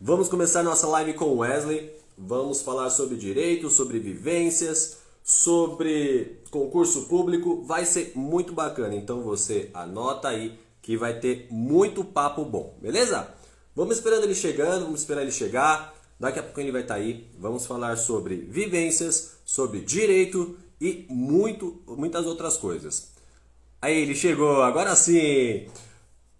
Vamos começar nossa live com Wesley. Vamos falar sobre direito, sobre vivências, sobre concurso público. Vai ser muito bacana, então você anota aí que vai ter muito papo bom, beleza? Vamos esperando ele chegando, vamos esperar ele chegar. Daqui a pouco ele vai estar aí. Vamos falar sobre vivências, sobre direito e muito, muitas outras coisas. Aí ele chegou, agora sim!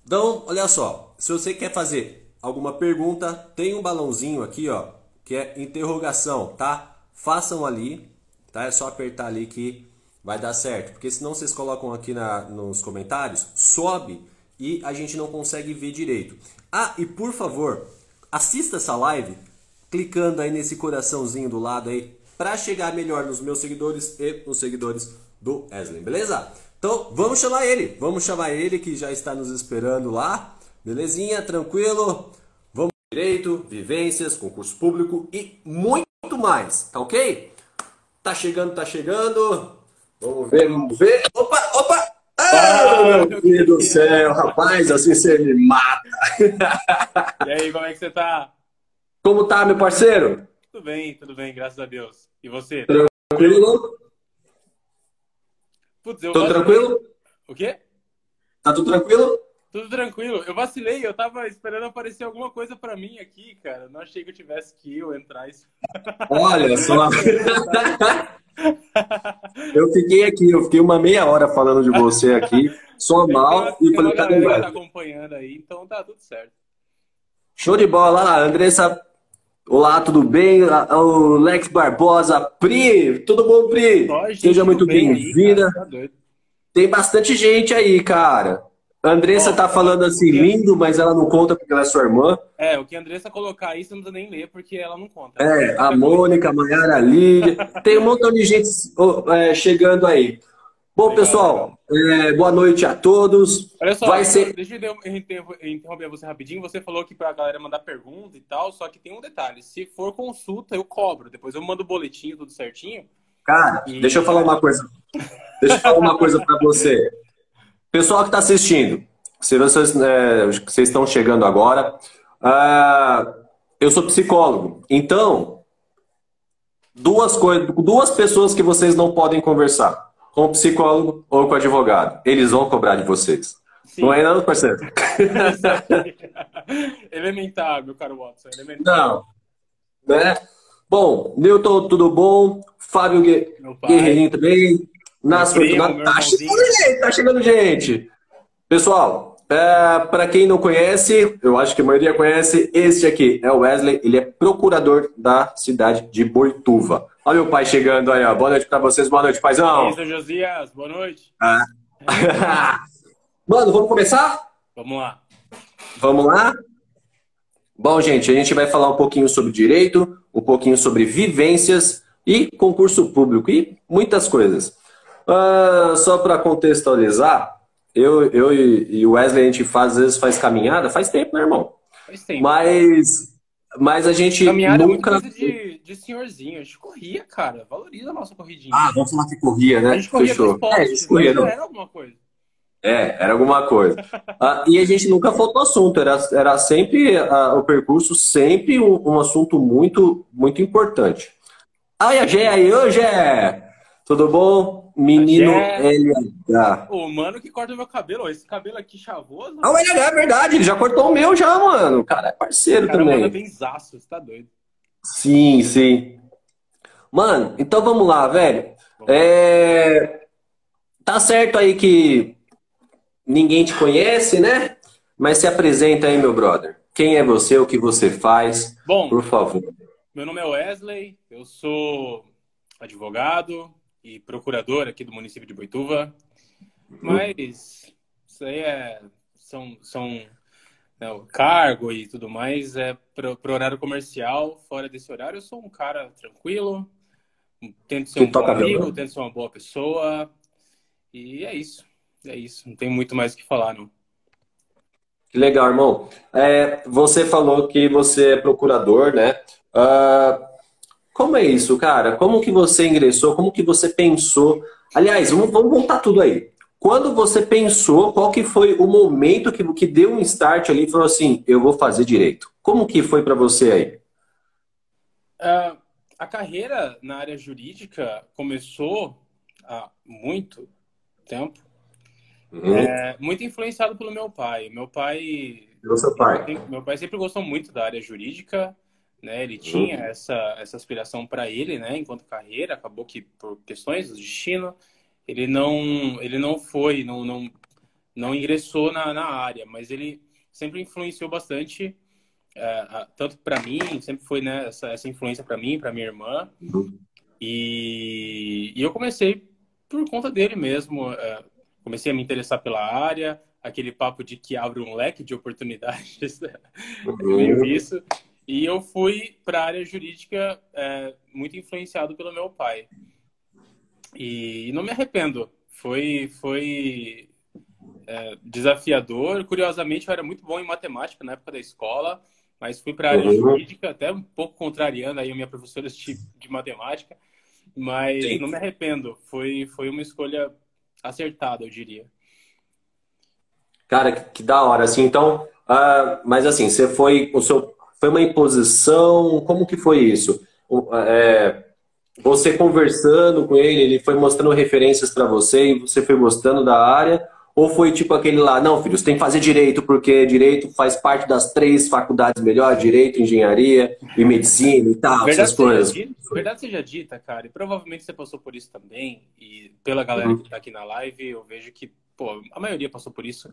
Então, olha só, se você quer fazer alguma pergunta, tem um balãozinho aqui, ó, que é interrogação, tá? Façam ali, tá? É só apertar ali que vai dar certo, porque senão vocês colocam aqui na, nos comentários, sobe e a gente não consegue ver direito. Ah, e por favor, assista essa live clicando aí nesse coraçãozinho do lado aí para chegar melhor nos meus seguidores e nos seguidores do Wesley, beleza? Então, vamos chamar ele. Vamos chamar ele que já está nos esperando lá. Belezinha? Tranquilo? Vamos direito, vivências, concurso público e muito mais, tá OK? Tá chegando, tá chegando. Vamos ver, vamos ver. Opa, opa! Ah, meu Deus do céu, rapaz, assim você me mata. E aí, como é que você tá? Como tá, meu parceiro? Tudo bem, tudo bem, graças a Deus. E você? Tranquilo? Putz, eu Tô tranquilo? O quê? Tá tudo tranquilo? Tudo tranquilo. Eu vacilei, eu tava esperando aparecer alguma coisa pra mim aqui, cara. Não achei que eu tivesse que eu entrar. Isso... Olha só. Eu fiquei aqui, eu fiquei uma meia hora falando de você aqui, só mal, e falei, cadê o tá acompanhando aí, então tá tudo certo. Show de bola, Andressa. Olá, tudo bem? O Lex Barbosa, Pri, tudo bom, Pri? Seja muito bem bem-vinda. tá. Tem bastante gente aí, cara. A Andressa Ó, tá falando assim, lindo, mas ela não conta porque ela é sua irmã. É, o que a Andressa colocar aí, você não precisa nem ler, porque ela não conta. É, a Mônica, a Mayara, a Lídia. Tem um montão de gente oh, é, chegando aí. Bom, Legal, pessoal, é, boa noite a todos. Olha só, Vai ser. deixa eu inter- interromper você rapidinho. Você falou que pra galera mandar pergunta e tal, só que tem um detalhe. Se for consulta, eu cobro. Depois eu mando o boletim, tudo certinho. Cara, E- deixa eu falar uma coisa. Deixa eu falar uma coisa pra você. Pessoal que está assistindo, se vocês, é, vocês estão chegando agora, ah, eu sou psicólogo. Então, duas coisas, duas pessoas que vocês não podem conversar, com o psicólogo ou com o advogado. Eles vão cobrar de vocês. Sim. Não é não, parceiro? elementar, meu caro Watson. Elementar. Não. Né? Bom, Newton, tudo bom? Fábio. Guerreirinho também. Meu primo, Tá chegando gente, tá chegando gente. Pessoal, é, para quem não conhece, eu acho que a maioria conhece, este aqui é o Wesley, ele é procurador da cidade de Boituva. Olha meu pai chegando aí, ó. Boa noite pra vocês, boa noite, paizão. seu Josias, boa noite. Mano, vamos começar? Vamos lá. Vamos lá? Bom, gente, a gente vai falar um pouquinho sobre direito, um pouquinho sobre vivências e concurso público e muitas coisas. Ah, só para contextualizar, eu, eu e o Wesley a gente faz, às vezes faz caminhada, faz tempo, né, irmão? Faz tempo. Mas, mas a gente Caminhada é nunca. coisa de, de senhorzinho. A gente corria, cara. Valoriza a nossa corridinha. Ah, vamos falar que corria, a né? gente corria Fechou. É, a gente corria, não. era alguma coisa. É, era alguma coisa. Ah, e a gente nunca faltou assunto, era, era sempre ah, o percurso, sempre um, um assunto muito, muito importante. Ai, a Gé aí, ô Gé! Tudo bom? Menino A LH. Ô, mano que corta meu cabelo. ó, Esse cabelo aqui chavoso. Ah, o LH é verdade, ele já cortou o meu já, mano. O cara é parceiro O cara também. bem zaço, você tá doido. Sim, sim. Mano, então vamos lá, velho. É, Tá certo aí que ninguém te conhece, né? Mas se apresenta aí, meu brother. Quem é você, o que você faz, Bom, por favor. meu nome é Wesley, eu sou advogado e procurador aqui do município de Boituva. Mas isso aí é, são, são né, o cargo e tudo mais é pro, pro horário comercial. Fora desse horário, eu sou um cara tranquilo, tento ser um bom amigo, tento ser uma boa pessoa. E é isso. É isso. Não tem muito mais o que falar, não. Que legal, irmão. É, você falou que você é procurador, né? Ah, como é isso, cara? Como que você ingressou? Como que você pensou? Aliás, vamos, vamos voltar tudo aí. Quando você pensou, qual que foi o momento que, que deu um start ali e falou assim, eu vou fazer direito? Como que foi para você aí? Uh, a carreira na área jurídica começou há muito tempo, uhum. é, muito influenciado pelo meu pai. Meu pai. Meu pai sempre gostou muito da área jurídica, né? Ele tinha uhum. essa essa aspiração para ele, né? Enquanto carreira, acabou que por questões do destino, ele não ele não foi, não não não ingressou na, na área, mas ele sempre influenciou bastante é, tanto para mim, sempre foi né, essa, essa influência para mim, para minha irmã. Uhum. E, e, eu comecei por conta dele mesmo. É, comecei a me interessar pela área, aquele papo de que abre um leque de oportunidades, uhum. meio isso. E eu fui para a área jurídica é, muito influenciado pelo meu pai. E, e não me arrependo. Foi, foi é, desafiador. Curiosamente, eu era muito bom em matemática na época da escola mas fui para a área uhum. jurídica, até um pouco contrariando aí a minha professora de, de matemática, mas Sim. não me arrependo. Foi, foi uma escolha acertada, eu diria. Cara, que, que da hora, assim, então, uh, mas assim, você foi, o seu, foi uma imposição, como que foi isso? É, você conversando com ele, ele foi mostrando referências para você e você foi gostando da área, ou foi tipo aquele lá, não, filho, você tem que fazer direito, porque direito faz parte das três faculdades melhores, direito, engenharia e medicina e tal, verdade essas coisas. Dita, verdade seja dita, cara, e provavelmente você passou por isso também, e pela galera uhum. que tá aqui na live, eu vejo que, pô, a maioria passou por isso.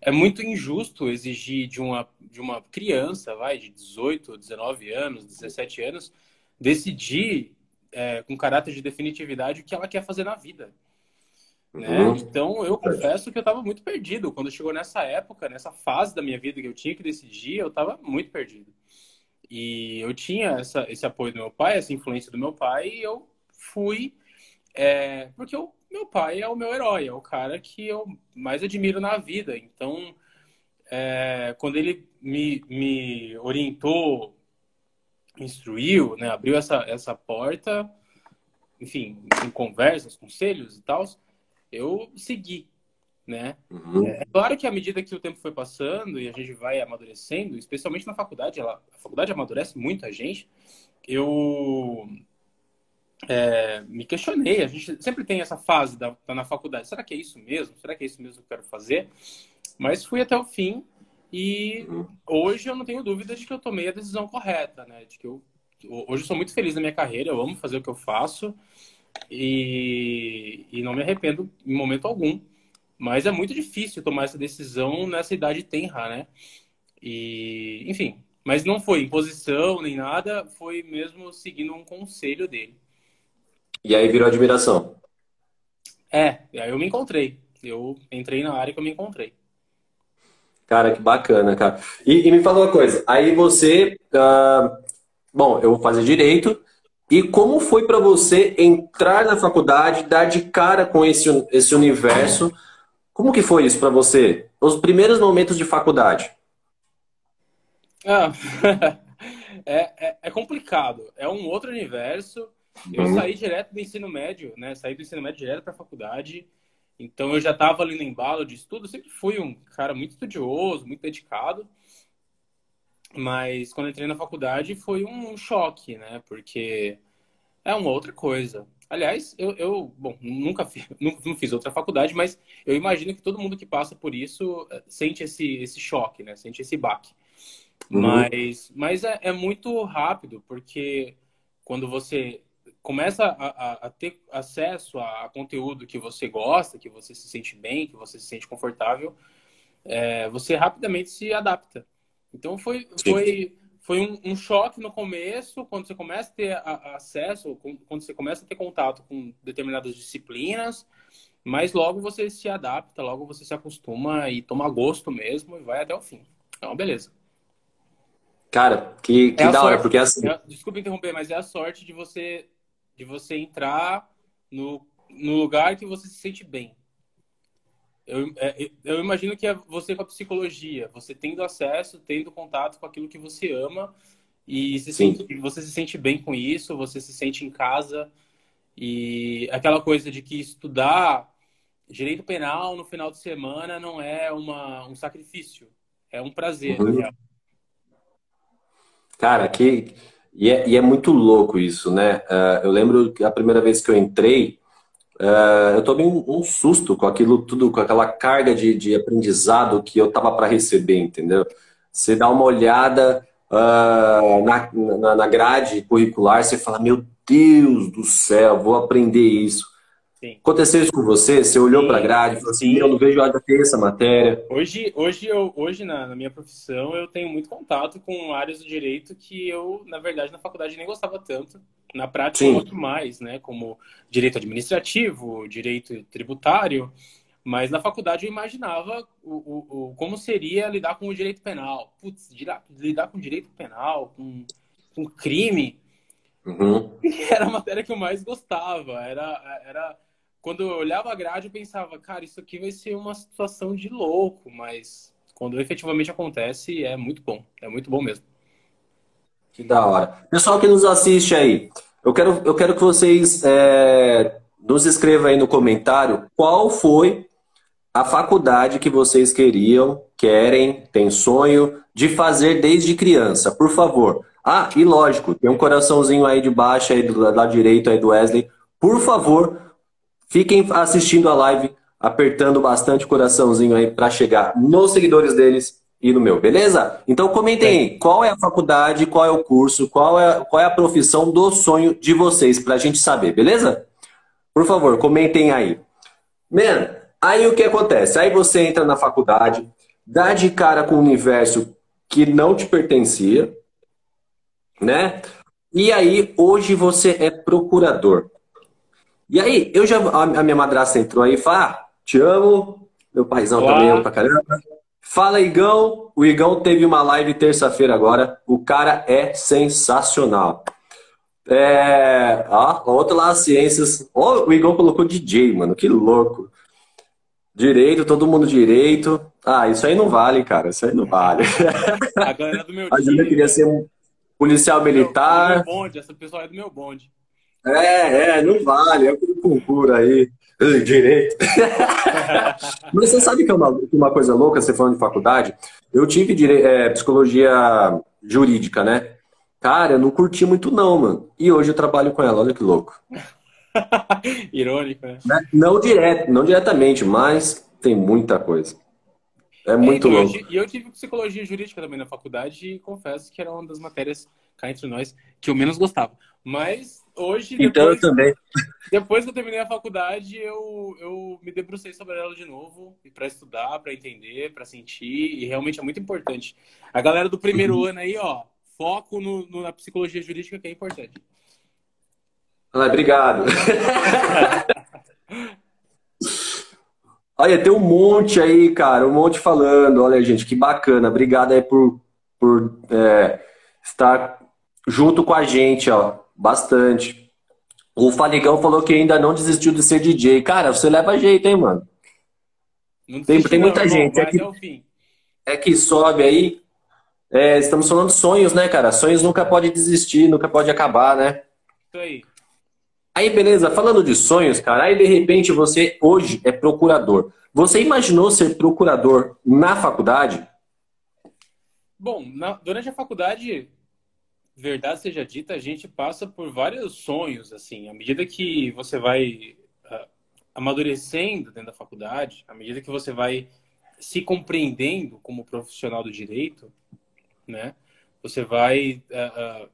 É muito injusto exigir de uma, de uma criança, vai, de 18, 19 anos, 17 anos, decidir é, com caráter de definitividade o que ela quer fazer na vida. Né? Uhum. Então, eu confesso que eu estava muito perdido. Quando chegou nessa época, nessa fase da minha vida que eu tinha que decidir, eu estava muito perdido. E eu tinha essa, esse apoio do meu pai, essa influência do meu pai, e eu fui. É, porque o meu pai é o meu herói, é o cara que eu mais admiro na vida. Então, é, quando ele me, me orientou, instruiu, né, abriu essa, essa porta, enfim, em conversas, conselhos e tal, eu segui, né? Uhum. É claro que à medida que o tempo foi passando e a gente vai amadurecendo, especialmente na faculdade, ela, a faculdade amadurece muito a gente, eu é, me questionei. A gente sempre tem essa fase da, tá na faculdade. Será que é isso mesmo? Será que é isso mesmo que eu quero fazer? Mas fui até o fim e uhum. hoje eu não tenho dúvida de que eu tomei a decisão correta, né? De que eu hoje eu sou muito feliz na minha carreira, eu amo fazer o que eu faço. E, e não me arrependo em momento algum. Mas é muito difícil tomar essa decisão nessa idade tenra, né? E, enfim, mas não foi imposição nem nada, foi mesmo seguindo um conselho dele. E aí virou admiração. É, aí eu me encontrei. Eu entrei na área que eu me encontrei. Cara, que bacana, cara. E, e me fala uma coisa, aí você. Uh, bom, eu vou fazer direito, e como foi para você entrar na faculdade, dar de cara com esse, esse universo? Como que foi isso para você? Os primeiros momentos de faculdade? Ah, é, é, é, complicado. É um outro universo. Eu uhum. saí direto do ensino médio, né? Saí do ensino médio direto para a faculdade. Então eu já estava ali no embalo de estudo. Eu sempre fui um cara muito estudioso, muito dedicado. Mas quando entrei na faculdade foi um choque, né? Porque é uma outra coisa. Aliás, eu, eu bom, nunca fiz, não fiz outra faculdade, mas eu imagino que todo mundo que passa por isso eh, sente esse, esse choque, né? Sente esse baque. Uhum. Mas, mas é, é, muito rápido, porque quando você começa a, a, a, ter acesso a conteúdo que você gosta, que você se sente bem, que você se sente confortável, é, você rapidamente se adapta. Então foi, foi, foi um, um, choque no começo, quando você começa a ter acesso, quando você começa a ter contato com determinadas disciplinas, mas logo você se adapta, logo você se acostuma e toma gosto mesmo e vai até o fim. Então, beleza. Cara, que, que é da hora, porque assim. É, desculpa interromper, mas é a sorte de você de você entrar no, no lugar que você se sente bem. Eu, é, eu imagino que é você com a psicologia, você tendo acesso, tendo contato com aquilo que você ama e se sente, você se sente bem com isso, você se sente em casa e aquela coisa de que estudar direito penal no final de semana não é uma, um sacrifício, é um prazer. Uhum. Cara, que. E é, e é muito louco isso, né? Uh, eu lembro que a primeira vez que eu entrei, uh, eu tomei um, um, susto com aquilo tudo, com aquela carga de, de aprendizado que eu tava para receber, entendeu? Você dá uma olhada uh, na, na, na grade curricular, você fala, meu Deus do céu, vou aprender isso. Sim. Aconteceu isso com você? Você olhou para a grade e falou assim, eu não vejo a hora de ter essa matéria. Hoje, hoje, eu, hoje na, na, minha profissão, eu tenho muito contato com áreas do direito que eu, na verdade, na faculdade nem gostava tanto. Na prática, Sim. muito mais, né? Como direito administrativo, direito tributário. Mas na faculdade eu imaginava o, o, o como seria lidar com o direito penal. Putz, lidar com direito penal, com, com crime. Uhum. Era a matéria que eu mais gostava. Era, era quando eu olhava a grade, eu pensava, cara, isso aqui vai ser uma situação de louco, mas quando efetivamente acontece, é muito bom. É muito bom mesmo. Que da hora. Pessoal que nos assiste aí, eu quero, eu quero que vocês é, nos escrevam aí no comentário qual foi a faculdade que vocês queriam, querem, têm sonho de fazer desde criança, por favor. Ah, e lógico, tem um coraçãozinho aí de baixo aí do lado direito aí do Wesley. Por favor, Fiquem assistindo a live, apertando bastante o coraçãozinho aí para chegar nos seguidores deles e no meu, beleza? Então comentem aí, qual é a faculdade, qual é o curso, qual é, qual é a profissão do sonho de vocês, para a gente saber, beleza? Por favor, comentem aí. Man, aí o que acontece? Aí você entra na faculdade, dá de cara com um universo que não te pertencia, né? E aí, hoje você é procurador. E aí, eu já. A minha madrasta entrou aí e falou: ah, te amo, meu paizão Olá. também ama pra caramba. Fala, Igão. O Igão teve uma live terça-feira agora. O cara é sensacional. É. Ó, outro lá, ciências. Ó, o Igão colocou DJ, mano. Que louco. Direito, todo mundo direito. Ah, isso aí não vale, cara. Isso aí não vale. A galera do meu time. Eu queria ser um policial militar. Do meu bonde, essa pessoa é do meu bonde. É, é, não vale, é o concurso aí. Direito. Mas você sabe que é uma, uma coisa louca, você falando de faculdade? Eu tive dire... é, psicologia jurídica, né? Cara, eu não curti muito não, mano. E hoje eu trabalho com ela, olha que louco. Irônico, né? né? Não direto, não diretamente, mas tem muita coisa. É muito é, louco. E eu, eu, tive psicologia jurídica também na faculdade e confesso que era uma das matérias, cá entre nós, que eu menos gostava. Mas hoje. Então depois, eu também. Depois que eu terminei a faculdade, eu, eu me debrucei sobre ela de novo, para estudar, para entender, para sentir, e realmente é muito importante. A galera do primeiro uhum. ano aí, ó, foco no, no, na psicologia jurídica que é importante. Ah, obrigado. Olha, tem um monte aí, cara, um monte falando. Olha, gente, que bacana. Obrigado aí por, por é, estar junto com a gente, ó. Bastante. O Faligão falou que ainda não desistiu de ser DJ. Cara, você leva jeito, hein, mano? tem, tem muita não, gente. É que, é que sobe aí. É, estamos falando de sonhos, né, cara? Sonhos nunca pode desistir, nunca pode acabar, né? Isso aí. Aí, beleza, falando de sonhos, cara, aí de repente você hoje é procurador. Você imaginou ser procurador na faculdade? Bom, na, durante a faculdade verdade seja dita, a gente passa por vários sonhos, assim, à medida que você vai uh, amadurecendo dentro da faculdade, à medida que você vai se compreendendo como profissional do direito, né? Você vai uh, uh,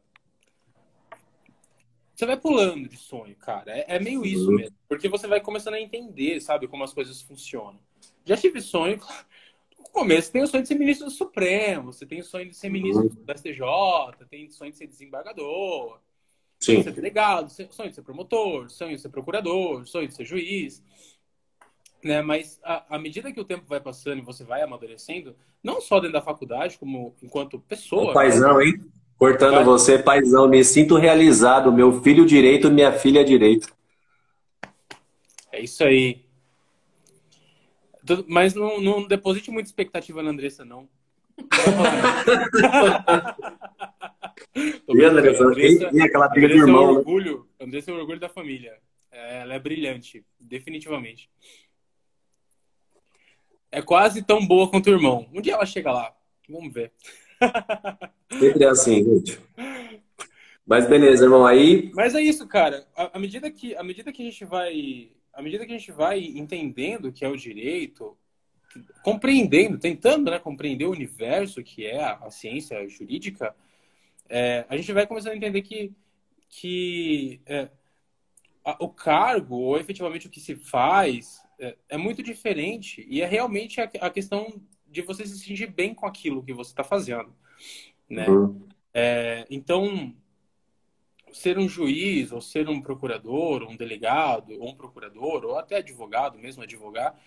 você vai pulando de sonho, cara. É, é meio isso uhum. mesmo, porque você vai começando a entender, sabe, como as coisas funcionam. Já tive sonho, no começo tem o sonho de ser ministro do Supremo, você tem o sonho de ser ministro uhum. do STJ, tem o sonho de ser desembargador, sonho de ser delegado, sonho de ser promotor, sonho de ser procurador, sonho de ser juiz. Né? Mas à medida que o tempo vai passando e você vai amadurecendo, não só dentro da faculdade, como enquanto pessoa. O paizão, né? hein? Cortando vai... você, paizão, me sinto realizado. Meu filho direito, minha filha direito. É isso aí. Mas não, não deposite muita expectativa na Andressa, não. e Andressa, Andressa, e aquela briga de irmão. É né? orgulho, Andressa é o orgulho da família. É, ela é brilhante, definitivamente. É quase tão boa quanto o irmão. Um dia ela chega lá. Vamos ver. Sempre é assim, gente. Mas beleza, irmão, aí. Mas é isso, cara. À medida que, à medida que a gente vai. À medida que a gente vai entendendo o que é o direito, compreendendo, tentando né, compreender o universo que é a, a ciência jurídica, é, a gente vai começando a entender que, que é, a, o cargo, ou efetivamente o que se faz, é, é muito diferente e é realmente a, a, questão de você se sentir bem com aquilo que você está fazendo. Né? Uhum. É, então, ser um juiz, ou ser um procurador, um delegado, ou um procurador, ou até advogado mesmo, advogar,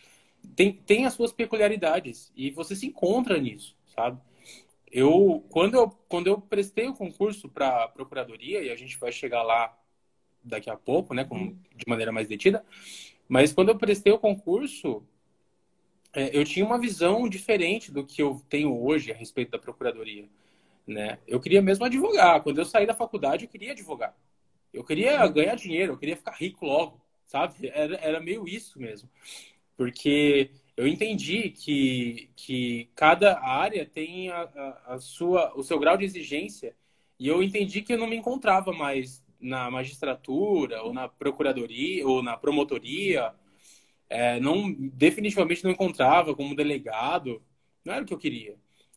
tem, tem as suas peculiaridades e você se encontra nisso, sabe? Eu quando eu quando eu prestei o concurso para procuradoria e a gente vai chegar lá daqui a pouco, né, com, de maneira mais detida, mas quando eu prestei o concurso, é, eu tinha uma visão diferente do que eu tenho hoje a respeito da procuradoria, né? Eu queria mesmo advogar. Quando eu saí da faculdade, eu queria advogar. Eu queria ganhar dinheiro, eu queria ficar rico logo, sabe? Era, era meio isso mesmo porque eu entendi que, que cada área tem a, a, a, sua, o seu grau de exigência e eu entendi que eu não me encontrava mais na magistratura ou na procuradoria ou na promotoria, é, não definitivamente não encontrava como delegado, não era o que eu queria,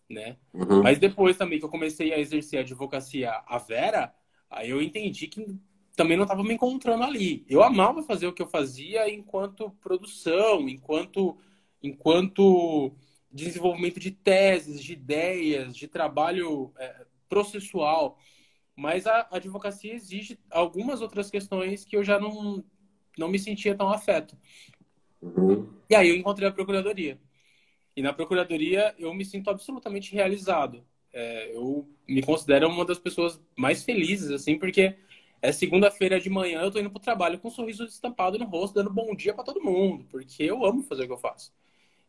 né? Uhum. Mas depois também que eu comecei a exercer a advocacia a Vera, aí eu entendi que também não estava me encontrando ali. Eu amava fazer o que eu fazia enquanto produção, enquanto, enquanto desenvolvimento de teses, de ideias, de trabalho é, processual. Mas a advocacia exige algumas outras questões que eu já não, não me sentia tão afeto. Uhum. E aí eu encontrei a procuradoria. E na procuradoria eu me sinto absolutamente realizado. É, eu me considero uma das pessoas mais felizes, assim, porque é segunda-feira de manhã, eu tô indo pro trabalho com um sorriso estampado no rosto, dando bom dia para todo mundo, porque eu amo fazer o que eu faço.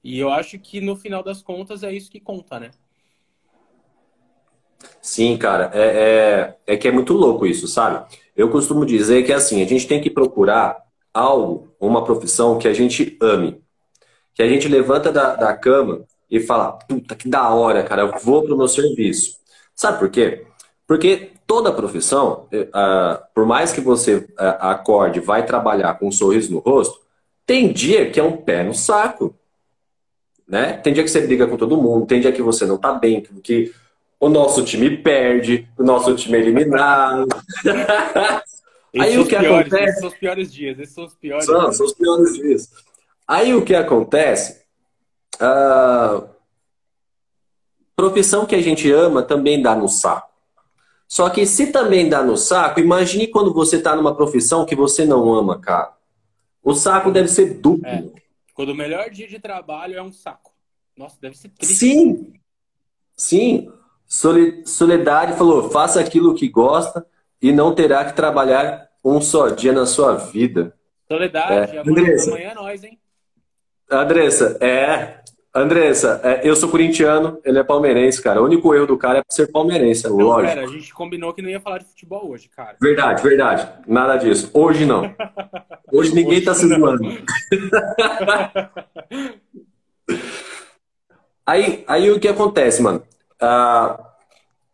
E eu acho que no final das contas é isso que conta, né? Sim, cara, é, é, é que é muito louco isso, sabe? Eu costumo dizer que assim, a gente tem que procurar algo, uma profissão que a gente ame. Que a gente levanta da, da cama e fala, puta, que da hora, cara, eu vou pro meu serviço. Sabe por quê? Porque toda profissão, uh, por mais que você uh, acorde, vai trabalhar com um sorriso no rosto, tem dia que é um pé no saco. Né? Tem dia que você briga com todo mundo, tem dia que você não tá bem, que o nosso time perde, o nosso time é eliminado. Aí o que acontece. Esses são os piores dias, esses são os piores são, dias. São os piores dias. Aí o que acontece. Uh, profissão que a gente ama também dá no saco. Só que se também dá no saco, imagine quando você está numa profissão que você não ama, cara. O saco deve ser duplo. É. Quando o melhor dia de trabalho é um saco. Nossa, deve ser triste. Sim. Sim. Soledade falou: faça aquilo que gosta e não terá que trabalhar um só dia na sua vida. Soledade, é. amanhã, amanhã é nós, hein? Andressa, é. Andressa, é, eu sou corintiano, ele é palmeirense, cara. O único erro do cara é ser palmeirense, é não, lógico. A gente combinou que não ia falar de futebol hoje, cara. Verdade, verdade. Nada disso. Hoje não. Hoje ninguém hoje tá se zoando. aí, aí o que acontece, mano? Uh,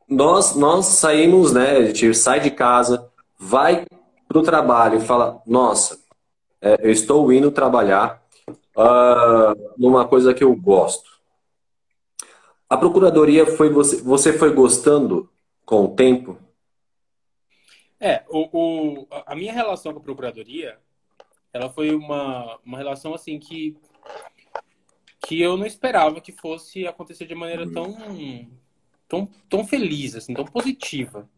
nós, nós saímos, né? A gente sai de casa, vai pro trabalho e fala: Nossa, é, eu estou indo trabalhar uh, numa coisa que eu gosto. A procuradoria foi você, você foi gostando com o tempo? É, o, o, a minha relação com a procuradoria, ela foi uma, uma relação assim que que eu não esperava que fosse acontecer de maneira tão tão, tão feliz, assim, tão positiva.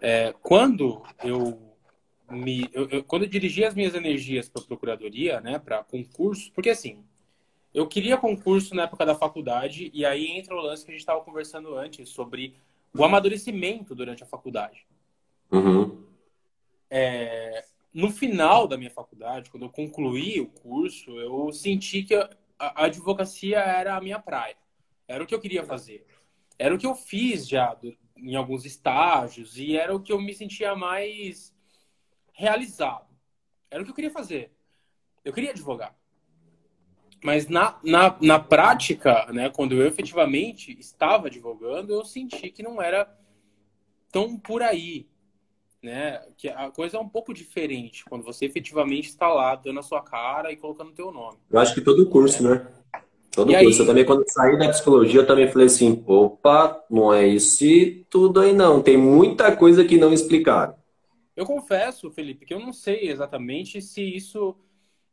É, quando eu me, eu, eu, quando eu dirigi as minhas energias para a procuradoria, né, para concurso, porque assim, eu queria concurso na época da faculdade e aí entra o lance que a gente estava conversando antes sobre o amadurecimento durante a faculdade. Uhum. É, no final da minha faculdade, quando eu concluí o curso, eu senti que a, a advocacia era a minha praia. Era o que eu queria fazer. Era o que eu fiz já em alguns estágios e era o que eu me sentia mais realizado. Era o que eu queria fazer. Eu queria advogar. Mas na, na, na prática, né, quando eu efetivamente estava advogando, eu senti que não era tão por aí. Né? Que a coisa é um pouco diferente quando você efetivamente está lá dando a sua cara e colocando o teu nome. Eu acho que todo curso, é. né? Todo e curso. Aí... Eu também, quando saí da psicologia, eu também falei assim, opa, não é isso tudo aí não. Tem muita coisa que não explicaram. Eu confesso, Felipe, que eu não sei exatamente se isso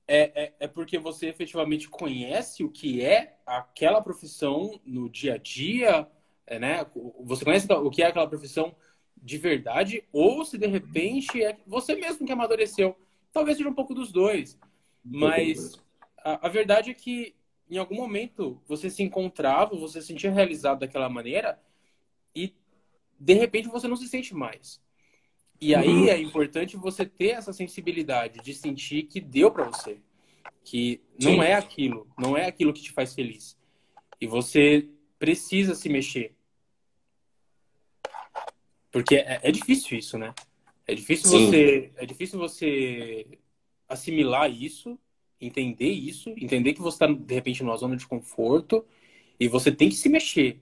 é, é, é, porque você efetivamente conhece o que é aquela profissão no dia a dia, é, né? Você conhece o que é aquela profissão de verdade, ou se de repente é você mesmo que amadureceu. Talvez seja um pouco dos dois. Mas a, a verdade é que em algum momento você se encontrava, você se sentia realizado daquela maneira e de repente você não se sente mais. E aí uhum. é importante você ter essa sensibilidade de sentir que deu para você. Que não Sim. é aquilo, não é aquilo que te faz feliz. E você precisa se mexer. Porque é, é difícil isso, né? É difícil Sim. você, é difícil você assimilar isso, entender isso, entender que você está de repente numa zona de conforto e você tem que se mexer.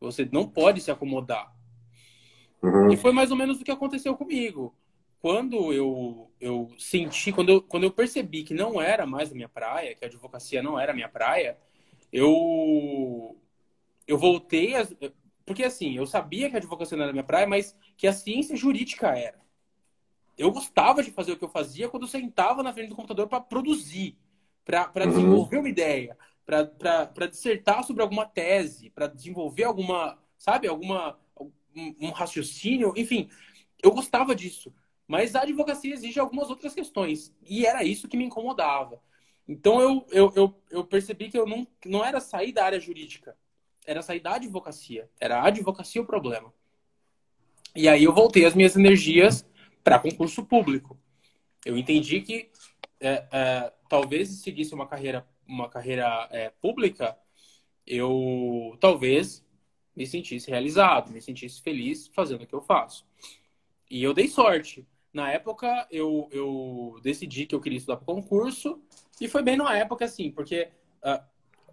Você não pode se acomodar. Uhum. E foi mais ou menos o que aconteceu comigo. Quando eu, eu senti, quando eu, quando eu percebi que não era mais a minha praia, que a advocacia não era a minha praia, eu, eu voltei. A, porque assim, eu sabia que a advocacia não era a minha praia, mas que a ciência jurídica era. Eu gostava de fazer o que eu fazia quando eu sentava na frente do computador para produzir, para uhum. desenvolver uma ideia, para dissertar sobre alguma tese, para desenvolver alguma, sabe, alguma um, raciocínio, enfim, eu gostava disso. Mas a advocacia exige algumas outras questões. E era isso que me incomodava. Então eu, eu, eu, eu, percebi que eu não, não era sair da área jurídica, era sair da advocacia. Era a advocacia o problema. E aí eu voltei as minhas energias para concurso público. Eu entendi que é, é, talvez se seguisse uma carreira, uma carreira é, pública, eu talvez me sentisse realizado, me sentisse feliz fazendo o que eu faço. E eu dei sorte. Na época, eu, eu decidi que eu queria estudar para concurso, e foi bem na época, assim, porque uh,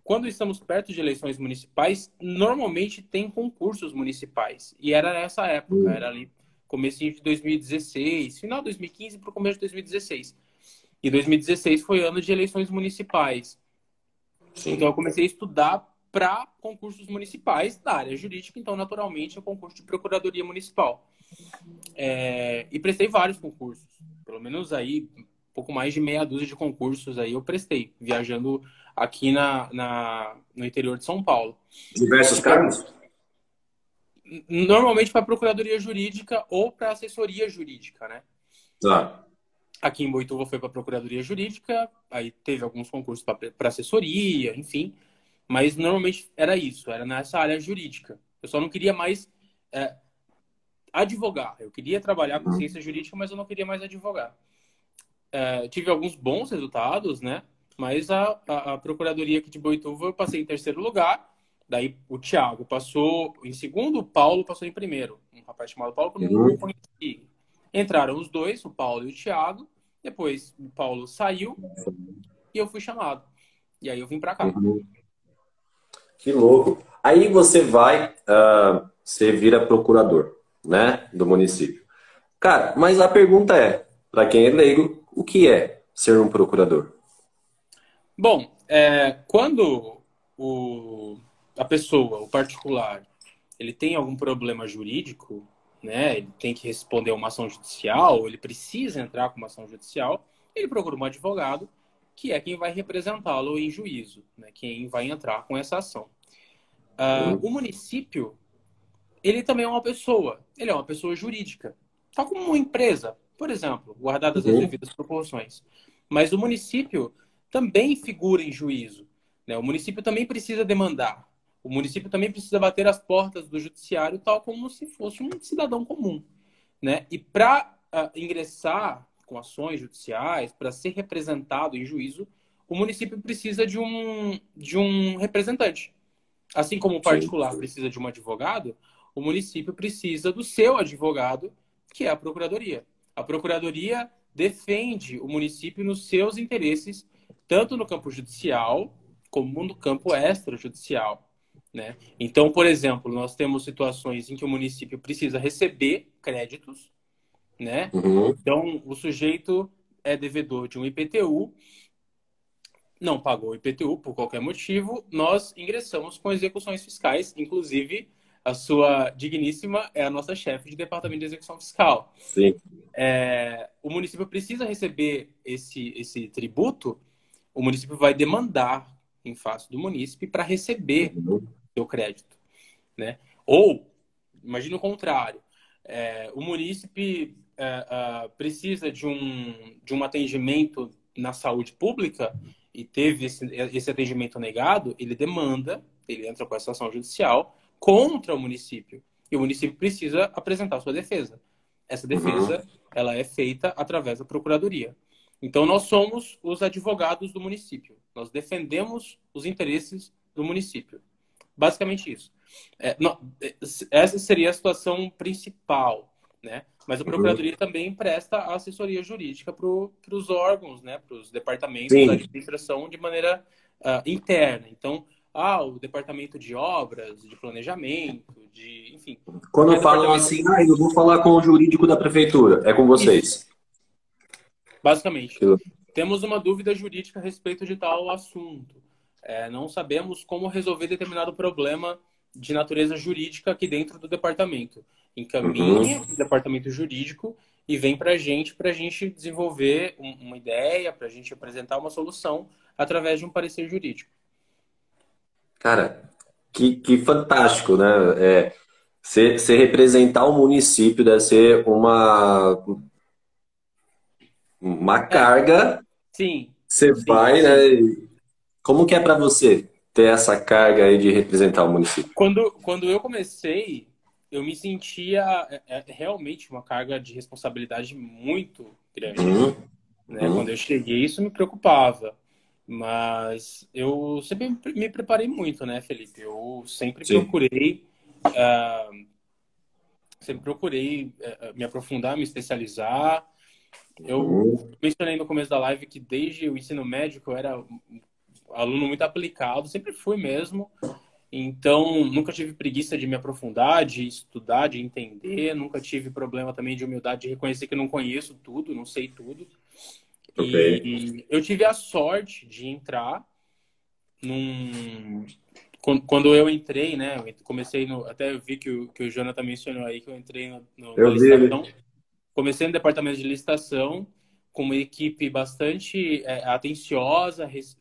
quando estamos perto de eleições municipais, normalmente tem concursos municipais. E era nessa época, hum. era ali começo de 2016, final de 2015 para o começo de 2016. E 2016 foi ano de eleições municipais. Sim. Então eu comecei a estudar para concursos municipais da área jurídica, então, naturalmente, é concurso de procuradoria municipal. É, e prestei vários concursos, pelo menos aí, pouco mais de meia dúzia de concursos aí eu prestei, viajando aqui na, na no interior de São Paulo. Diversos cargos? Normalmente para procuradoria jurídica ou para assessoria jurídica, né? Tá. Aqui em Boituva foi para procuradoria jurídica, aí teve alguns concursos para assessoria, enfim. Mas normalmente era isso, era nessa área jurídica. Eu só não queria mais é, advogar. Eu queria trabalhar com ciência jurídica, mas eu não queria mais advogar. É, tive alguns bons resultados, né? Mas a, a, a, Procuradoria aqui de Boituva eu passei em terceiro lugar. Daí o Thiago passou em segundo, o Paulo passou em primeiro. Um rapaz chamado Paulo que eu não uhum. conheci. Entraram os dois, o Paulo e o Thiago. Depois o Paulo saiu e eu fui chamado. E aí eu vim para cá. Uhum. Que louco. Aí você vai, uh, você vira procurador, né, do município. Cara, mas a pergunta é, para quem é leigo, o que é ser um procurador? Bom, é, quando o, a pessoa, o particular, ele tem algum problema jurídico, né, ele tem que responder a uma ação judicial, ele precisa entrar com uma ação judicial, ele procura um advogado que é quem vai representá-lo em juízo, né? quem vai entrar com essa ação. Uh, o município, ele também é uma pessoa, ele é uma pessoa jurídica, tal como uma empresa, por exemplo, guardadas as uhum. devidas proporções. Mas o município também figura em juízo. Né? O município também precisa demandar. O município também precisa bater as portas do judiciário, tal como se fosse um cidadão comum. Né? E para uh, ah, ingressar com ações judiciais, para ser representado em juízo, o município precisa de um, de um representante. Assim como o particular precisa de um advogado, o município precisa do seu advogado, que é a procuradoria. A procuradoria defende o município nos seus interesses, tanto no campo judicial como no campo extrajudicial. Né? Então, por exemplo, nós temos situações em que o município precisa receber créditos, né? Uhum. Então, o sujeito é devedor de um IPTU, não pagou o IPTU por qualquer motivo, nós ingressamos com execuções fiscais, inclusive a sua digníssima é a nossa chefe de departamento de execução fiscal. Sim. É, o município precisa receber esse, esse tributo, o município vai demandar em face do município para receber uhum. seu crédito, né? Ou, imagine o contrário, é, o município é, é, precisa de um, de um atendimento na saúde pública e teve esse, esse atendimento negado, ele demanda, ele entra com essa ação judicial contra o município. E o município precisa apresentar sua defesa. Essa defesa, uhum. ela é feita através da procuradoria. Então, nós somos os advogados do município. Nós defendemos os interesses do município. Basicamente isso. É, não, essa seria a situação principal, né? Mas a Procuradoria uhum. também presta assessoria jurídica para os órgãos, né? Para os departamentos Sim. da administração de maneira uh, interna. Então, ah, o departamento de obras, de planejamento, de, enfim. Quando falam assim, ah, eu vou falar com o jurídico da prefeitura, é com vocês. Isso. Basicamente. Temos uma dúvida jurídica a respeito de tal assunto. É, não sabemos como resolver determinado problema de natureza jurídica aqui dentro do departamento. Encaminha uhum. o departamento jurídico e vem para a gente, para a gente desenvolver uma ideia, para a gente apresentar uma solução através de um parecer jurídico. Cara, que, que fantástico, né? É, você, você representar o município deve ser uma, uma é. carga. Sim. Você sim, vai, sim. né? Como que é para você ter essa carga aí de representar o município? Quando, quando eu comecei, eu me sentia é, é, realmente uma carga de responsabilidade muito grande. Uhum. Né? Uhum. Quando eu cheguei, isso me preocupava. Mas eu sempre me preparei muito, né, Felipe? Eu sempre Sim. procurei, uh, sempre procurei uh, me aprofundar, me especializar. Eu uhum. mencionei no começo da live que desde o ensino médio eu era aluno muito aplicado, sempre fui mesmo. Então, nunca tive preguiça de me aprofundar, de estudar, de entender. Nunca tive problema também de humildade de reconhecer que não conheço tudo, não sei tudo. Okay. E eu tive a sorte de entrar num. Quando eu entrei, né? Eu comecei no. Até eu vi que o, que o Jonathan mencionou aí que eu entrei no, no eu licitação. Vi. Comecei no departamento de licitação com uma equipe bastante é, atenciosa, res,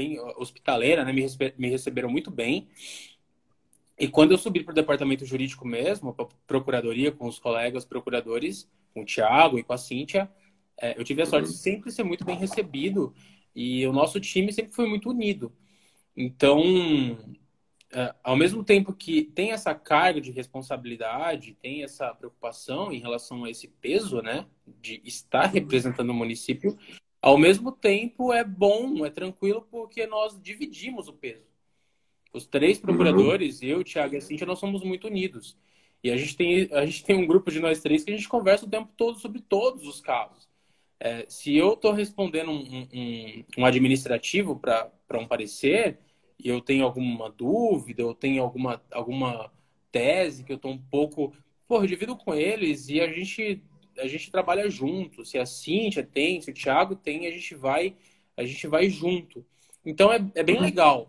bem hospitaleira, né? Me, me receberam muito bem. E quando eu subi para o departamento jurídico mesmo, para a procuradoria, com os colegas procuradores, com o Thiago e com a Cíntia, é, eu tive a sorte de sempre ser muito bem recebido e o nosso time sempre foi muito unido. Então, é, ao mesmo tempo que tem essa carga de responsabilidade, tem essa preocupação em relação a esse peso, né, de estar representando o município, ao mesmo tempo é bom, é tranquilo, porque nós dividimos o peso. Os três uhum. procuradores, eu, Thiago e a Cintia, nós somos muito unidos. E a gente, tem, a gente tem um grupo de nós três que a gente conversa o tempo todo sobre todos os casos. É, se eu estou respondendo um, um, um administrativo para um parecer e eu tenho alguma dúvida, eu tenho alguma, alguma tese que eu estou um pouco. Pô, eu divido com eles e a gente, a gente trabalha junto. Se a Cíntia tem, se o Thiago tem, a gente vai, a gente vai junto. Então é, é bem legal.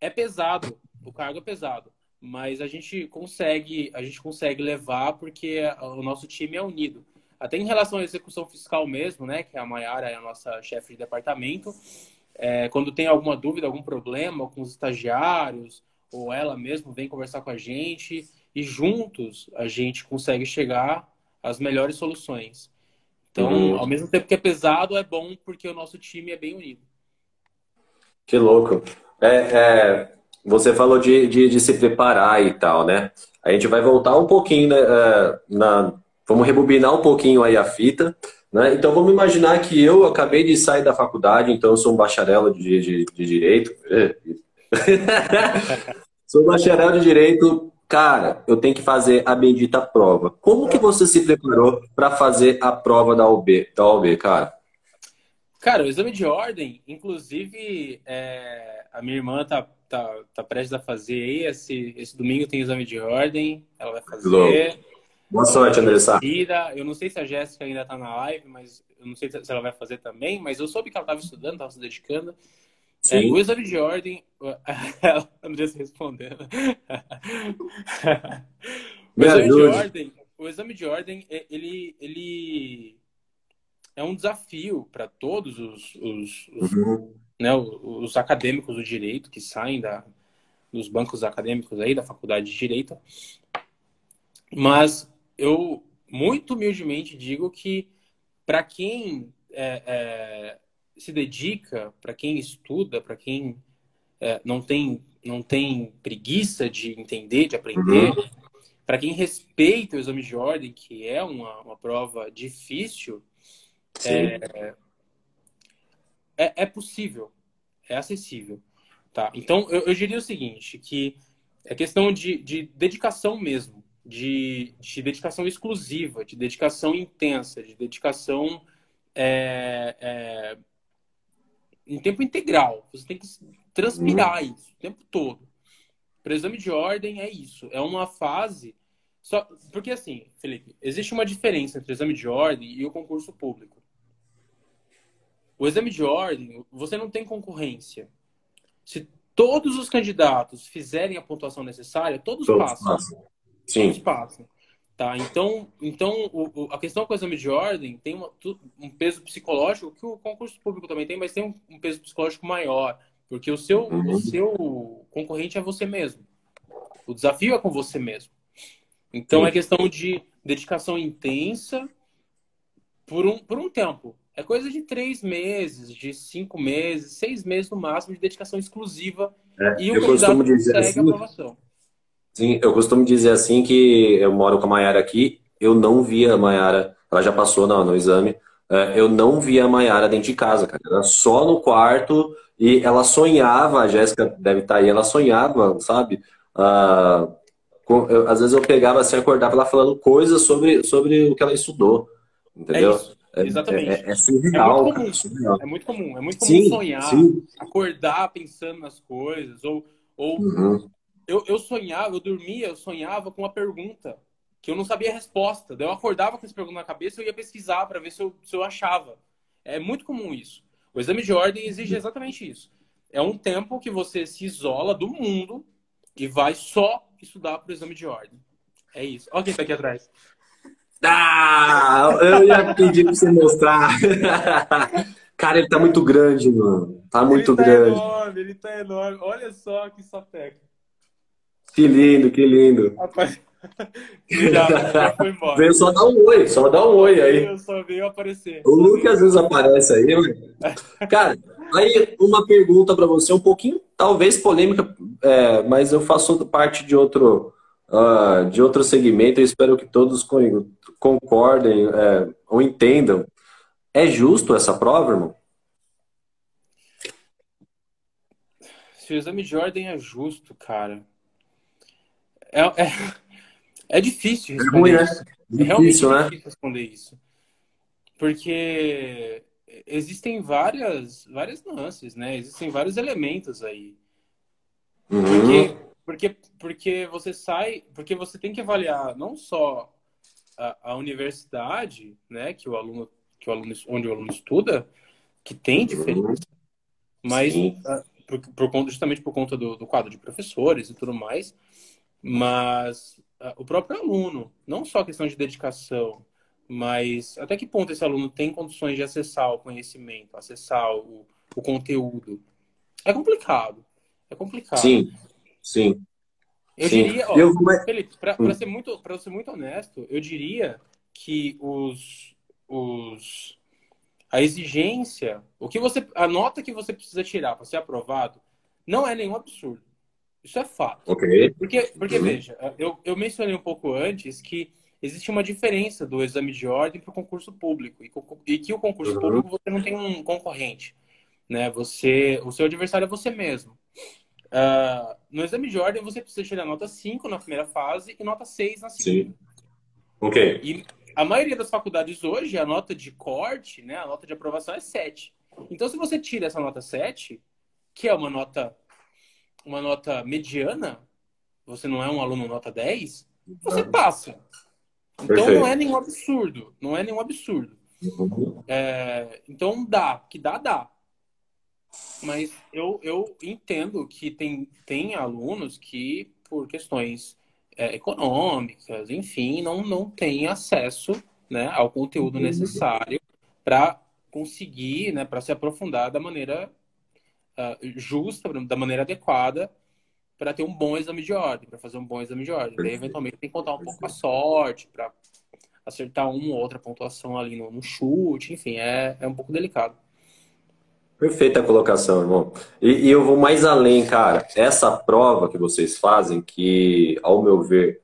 É pesado, o cargo é pesado, mas a gente consegue, a gente consegue levar porque o nosso time é unido. Até em relação à execução fiscal mesmo, né, que a Mayara é a nossa chefe de departamento, é, quando tem alguma dúvida, algum problema com os estagiários, ou ela mesmo vem conversar com a gente, e juntos a gente consegue chegar às melhores soluções. Então, uhum. ao mesmo tempo que é pesado, é bom porque o nosso time é bem unido. Que louco. É, é, você falou de, de, de, se preparar e tal, né? A gente vai voltar um pouquinho né, é, na, Vamos rebobinar um pouquinho aí a fita. Né? Então vamos imaginar que eu acabei de sair da faculdade, então eu sou um bacharel de, de, de Direito. sou bacharel de Direito. Cara, eu tenho que fazer a bendita prova. Como que você se preparou para fazer a prova da OB, da OB, cara? Cara, o exame de ordem, inclusive, é, a minha irmã tá, tá, tá prestes a fazer aí. Esse, esse domingo tem exame de ordem. Ela vai fazer. Boa sorte, Andressa. Eu não sei se a Jéssica ainda tá na live, mas eu não sei se ela vai fazer também. Mas eu soube que ela estava estudando, estava se dedicando. É, o exame de ordem. Andressa respondendo. o exame de ordem, o exame de ordem, ele, ele é um desafio para todos os, os, os, uhum. né, os, acadêmicos do direito que saem da, dos bancos acadêmicos aí da faculdade de direito. Mas eu muito humildemente digo que para quem é, é, se dedica, para quem estuda, para quem é, não tem não tem preguiça de entender, de aprender, uhum. para quem respeita o exame de ordem, que é uma, uma prova difícil, é, é, é, possível, é acessível. Tá? Então, eu, eu diria o seguinte, que é questão de, de dedicação mesmo, de, de dedicação exclusiva, de dedicação intensa, de dedicação é, é, em tempo integral. Você tem que transpirar uhum. isso o tempo todo. Para exame de ordem é isso. É uma fase. Só, porque assim, Felipe, existe uma diferença entre o exame de ordem e o concurso público. O exame de ordem, você não tem concorrência. Se todos os candidatos fizerem a pontuação necessária, todos, todos passam. passam. Sim. Todos passam. Tá? Então, então o, o, a questão com o exame de ordem tem uma, um peso psicológico que o concurso público também tem, mas tem um, um peso psicológico maior. Porque o seu, uhum. o seu concorrente é você mesmo. O desafio é com você mesmo. Então, Sim. é questão de dedicação intensa por um, por um tempo. É coisa de três meses, de cinco meses, seis meses no máximo de dedicação exclusiva. É, e o costumo dizer assim, aprovação. Sim, eu costumo dizer assim que eu moro com a Mayara aqui, eu não via a Mayara, ela já passou no, no exame, é, eu não via a Mayara dentro de casa, cara. Era só no quarto e ela sonhava, a Jéssica deve estar aí, ela sonhava, sabe? Ah, com, eu, às vezes eu pegava assim, acordava ela falando coisas sobre, sobre o que ela estudou, entendeu? É é, Exatamente. É, é, é surreal. É muito comum. Surreal. É muito comum. É muito comum sim, sonhar, sim. acordar pensando nas coisas. Ou, ou uhum. Eu, eu sonhava, eu dormia, eu sonhava com uma pergunta que eu não sabia a resposta. Daí eu acordava com essa pergunta na cabeça e eu ia pesquisar para ver se eu, se eu achava. É muito comum isso. O exame de ordem exige exatamente isso. É um tempo que você se isola do mundo e vai só estudar para o exame de ordem. É isso. Olha quem está aqui atrás. Ah, eu ia pedir pra você mostrar. Cara, ele tá muito grande, mano. Tá muito ele tá grande. Enorme, ele tá enorme. Olha só que sapeca. Que lindo, que lindo. Rapaz, já, já foi embora. Veio só dar um oi, só dar um oi aí. Eu só veio aparecer. O Luke às vezes aparece aí, mano. Cara, aí uma pergunta para você, um pouquinho, talvez polêmica, é, mas eu faço parte de outro uh, de outro segmento, eu espero que todos concordem é, ou entendam. É justo essa prova, irmão? Se o exame de ordem é justo, cara. É, é, é difícil responder é ruim, né? isso. É difícil, né? difícil responder isso. Porque existem várias, várias nuances, né? Existem vários elementos aí. Uhum. Porque porque, porque você sai, porque você tem que avaliar não só a, a universidade, né, que o aluno, que o aluno, onde o aluno estuda, que tem diferença, mas por, por, justamente por conta do, do quadro de professores e tudo mais, mas a, o próprio aluno, não só a questão de dedicação, mas até que ponto esse aluno tem condições de acessar o conhecimento, acessar o, o conteúdo. É complicado. É complicado. Sim. Sim. Eu Sim. diria, ó, eu... Felipe, para hum. ser muito, ser muito honesto, eu diria que os, os a exigência, o que você, a nota que você precisa tirar para ser aprovado, não é nenhum absurdo. Isso é fato. Ok. Porque, porque uhum. veja, eu, eu mencionei um pouco antes que existe uma diferença do exame de ordem para o concurso público e, que o concurso uhum. público você não tem um concorrente, né? Você, o seu adversário é você mesmo. Uh, no exame de ordem, você precisa tirar nota 5 na primeira fase e nota 6 na segunda. Sim. Ok. E a maioria das faculdades hoje, a nota de corte, né, a nota de aprovação é 7. Então, se você tira essa nota 7, que é uma nota, uma nota mediana, você não é um aluno nota 10, você passa. Então, Perfeito. não é nenhum absurdo. Não é nenhum absurdo. Uhum. É, então, dá. Que dá, dá. Mas eu, eu entendo que tem, tem alunos que, por questões é, econômicas, enfim, não, não têm acesso né, ao conteúdo necessário para conseguir, né, para se aprofundar da maneira uh, justa, da maneira adequada, para ter um bom exame de ordem, para fazer um bom exame de ordem. Daí, eventualmente, tem que contar um pouco a sorte para acertar uma ou outra pontuação ali no, no chute, enfim, é, é um pouco delicado. Perfeita colocação, irmão. E, e, eu vou mais além, cara. Essa prova que vocês fazem, que, ao meu ver,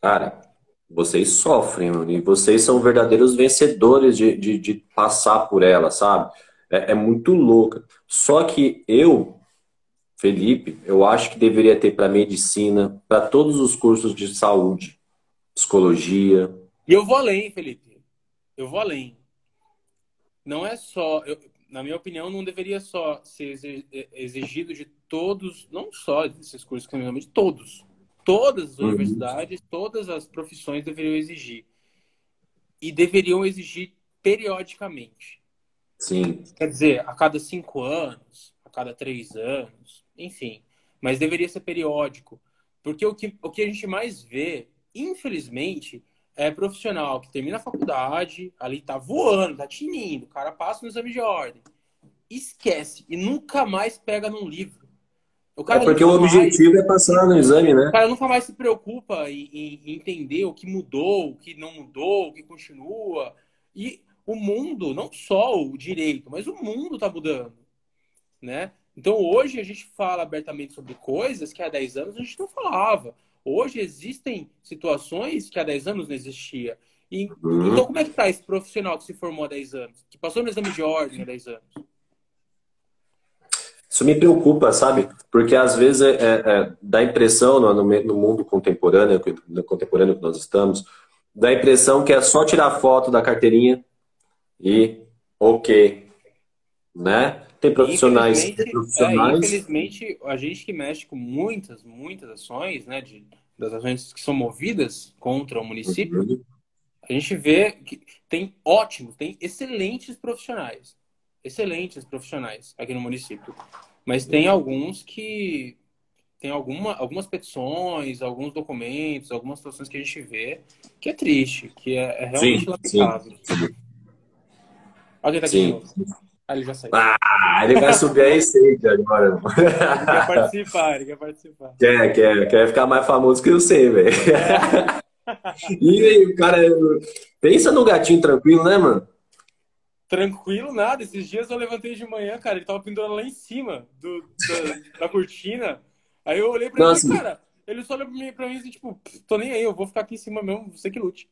cara, vocês sofrem, mano, e vocês são verdadeiros vencedores de, de, de passar por ela, sabe? É, é, muito louca. Só que eu, Felipe, eu acho que deveria ter para medicina, para todos os cursos de saúde, psicologia. E eu vou além, Felipe. Eu vou além. Não é só. Eu, na minha opinião, não deveria só ser exigido de todos, não só desses cursos que eu de todos. Todas as uhum. universidades, todas as profissões deveriam exigir. E deveriam exigir periodicamente. Sim. Quer dizer, a cada cinco anos, a cada três anos, enfim. Mas deveria ser periódico. Porque o que, o que a gente mais vê, infelizmente, é profissional que termina a faculdade, ali tá voando, tá tinindo, o cara passa no exame de ordem, esquece e nunca mais pega num livro. O cara é porque o objetivo mais, é passar no exame, né? O cara nunca mais se preocupa em, em, entender o que mudou, o que não mudou, o que continua. E o mundo, não só o direito, mas o mundo tá mudando, né? Então hoje a gente fala abertamente sobre coisas que há 10 anos a gente não falava. Hoje existem situações que há 10 anos não existia. E, uhum. Então, como é que está esse profissional que se formou há 10 anos? Que passou no exame de ordem há 10 anos? Isso me preocupa, sabe? Porque às vezes é, é, é dá impressão no, no, mundo contemporâneo, no contemporâneo que nós estamos, dá impressão que é só tirar foto da carteirinha e ok, né? Tem profissionais. Infelizmente, profissionais. É, infelizmente, a gente que mexe com muitas, muitas ações, né, de, das ações que são movidas contra o município, uhum. a gente vê que tem ótimos, tem excelentes profissionais. Excelentes profissionais aqui no município. Mas tem alguns que tem alguma, algumas petições, alguns documentos, algumas situações que a gente vê que é triste, que é, é realmente sim, lamentável. Sim. Alguém tá aqui sim. de novo? Ah, ele já saiu. Ah, ele vai subir a receita agora. Ele quer participar, ele quer participar. Quer, quer, quer ficar mais famoso que eu sei, velho. e aí, o cara. Pensa no gatinho tranquilo, né, mano? Tranquilo, nada. Esses dias eu levantei de manhã, cara, ele tava pendurado lá em cima do, da, da cortina. Aí eu olhei pra Nossa. ele, cara, ele só olhou pra mim, pra mim assim, tipo, tô nem aí, eu vou ficar aqui em cima mesmo, você que lute.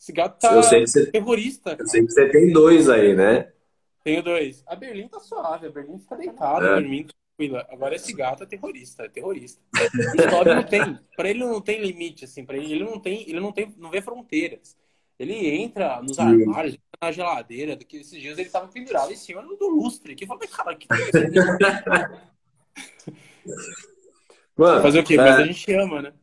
Esse gato tá você... terrorista. Eu sei que você tem dois aí, né? Tenho dois. A Berlim tá suave, a Berlim fica deitada, é. dormindo tranquila. Agora esse gato é terrorista, é terrorista. O não tem, para ele não tem limite assim, para ele, ele não tem, ele não tem, não vê fronteiras. Ele entra nos armários, na geladeira, que esses dias ele tava pendurado em cima do lustre. Que eu falei, cara, que Mano, Fazer o quê? É... Mas a gente ama, né?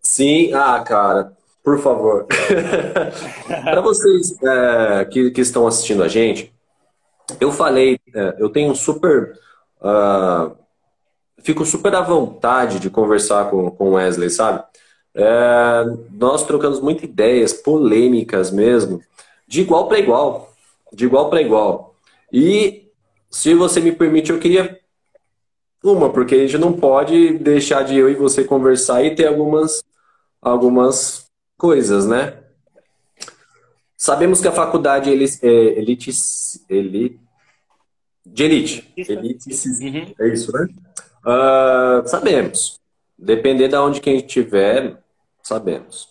Sim, ah, cara, por favor. para vocês é, que, que estão assistindo a gente, eu falei, é, eu tenho super. Uh, fico super à vontade de conversar com o Wesley, sabe? É, nós trocamos muitas ideias, polêmicas mesmo, de igual para igual. De igual para igual. E, se você me permite, eu queria uma, porque a gente não pode deixar de eu e você conversar e ter algumas, algumas coisas, né? Sabemos que a faculdade ele, é, elite, elite, de elite. elite uhum. É isso, né? Uh, sabemos. Depender de onde que a gente estiver, sabemos.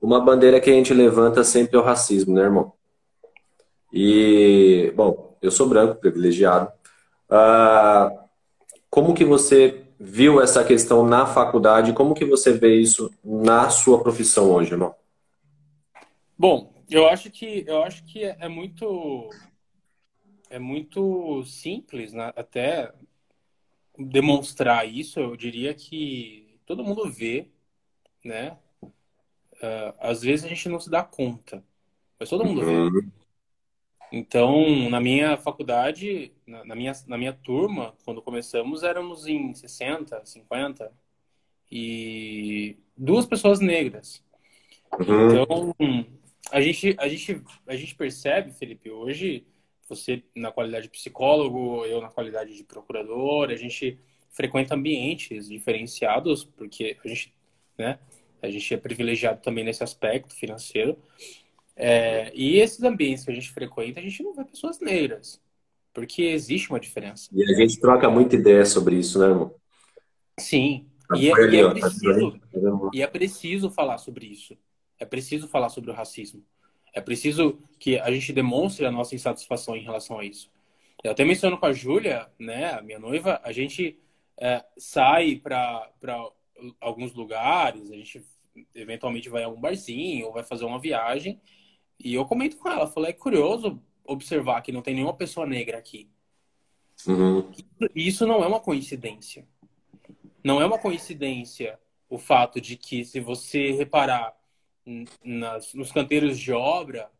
Uma bandeira que a gente levanta sempre é o racismo, né, irmão? E, bom, eu sou branco, privilegiado. Uh, como que você viu essa questão na faculdade? Como que você vê isso na sua profissão hoje, irmão? Bom, eu acho que eu acho que é muito é muito simples, né? até demonstrar isso, eu diria que todo mundo vê, né? Uh, às vezes a gente não se dá conta, mas todo mundo uhum. vê. Então, na minha faculdade, na, na, minha, na minha turma, quando começamos, éramos em 60, 50, e duas pessoas negras. Uhum. Então, a gente, a, gente, a gente percebe, Felipe, hoje, você na qualidade de psicólogo, eu na qualidade de procurador, a gente frequenta ambientes diferenciados, porque a gente, né, a gente é privilegiado também nesse aspecto financeiro. É, e esses ambientes que a gente frequenta, a gente não vê pessoas negras, porque existe uma diferença. E a gente troca muita ideia sobre isso, né, irmão? Sim. E é, e é, preciso, e é preciso falar sobre isso. É preciso falar sobre o racismo. É preciso que a gente demonstre a nossa insatisfação em relação a isso. Eu até menciono com a Júlia, né, a minha noiva, a gente é, sai para alguns lugares, a gente eventualmente vai a um barzinho ou vai fazer uma viagem. E eu comento com ela, falei, é curioso observar que não tem nenhuma pessoa negra aqui. Uhum. Isso não é uma coincidência. Não é uma coincidência o fato de que, se você reparar nas, nos canteiros de obra,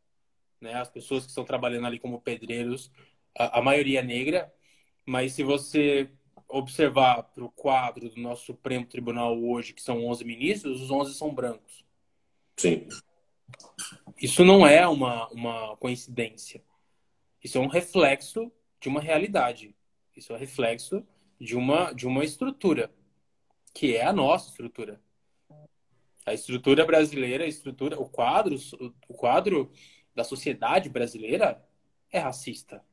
né, as pessoas que estão trabalhando ali como pedreiros, a, a maioria é negra, mas se você observar para o quadro do nosso Supremo Tribunal hoje, que são 11 ministros, os 11 são brancos. Sim. Isso não é uma, uma coincidência. Isso é um reflexo de uma realidade. Isso é um reflexo de uma, de uma estrutura, que é a nossa estrutura. A estrutura brasileira, a estrutura, o quadro, o quadro da sociedade brasileira é racista,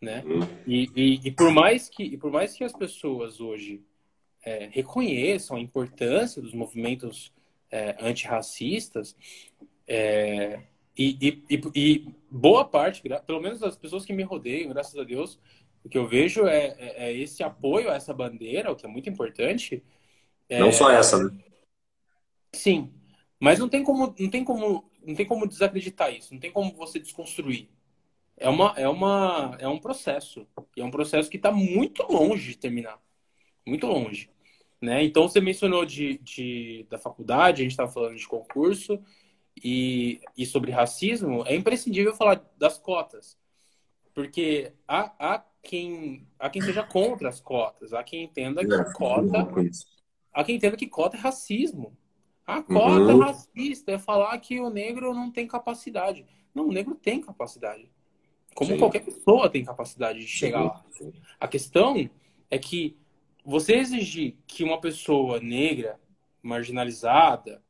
né? Uhum. E, e, e, por mais que e por mais que as pessoas hoje é, reconheçam a importância dos movimentos é, antirracistas é, e, e, e, boa parte, pelo menos das pessoas que me rodeiam, graças a Deus, o que eu vejo é, é, é esse apoio a essa bandeira, o que é muito importante. É Não só essa, né? Sim, mas não tem como, não tem como, não tem como desacreditar isso, não tem como você desconstruir. É uma, é uma, é um processo, e é um processo que está muito longe de terminar, muito longe, né? Então você mencionou de, de da faculdade, a gente estava falando de concurso e, e sobre racismo, é imprescindível falar das cotas, porque há, há quem há quem seja contra as cotas, há quem entenda que cota, há quem entenda que cota é racismo. A cota uhum. racista é falar que o negro não tem capacidade. Não, o negro tem capacidade. Como Sim. qualquer pessoa tem capacidade de chegar Sim. lá. A questão é que você exigir que uma pessoa negra, marginalizada,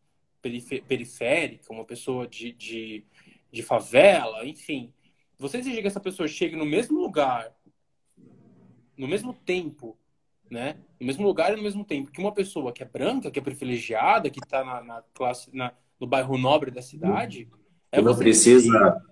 periférica, uma pessoa de, de, de favela, enfim, você exigir que essa pessoa chegue no mesmo lugar, no mesmo tempo né? No mesmo lugar e no mesmo tempo que uma pessoa que é branca, que é privilegiada, que está na, na, classe, na, no bairro nobre da cidade, é não precisa,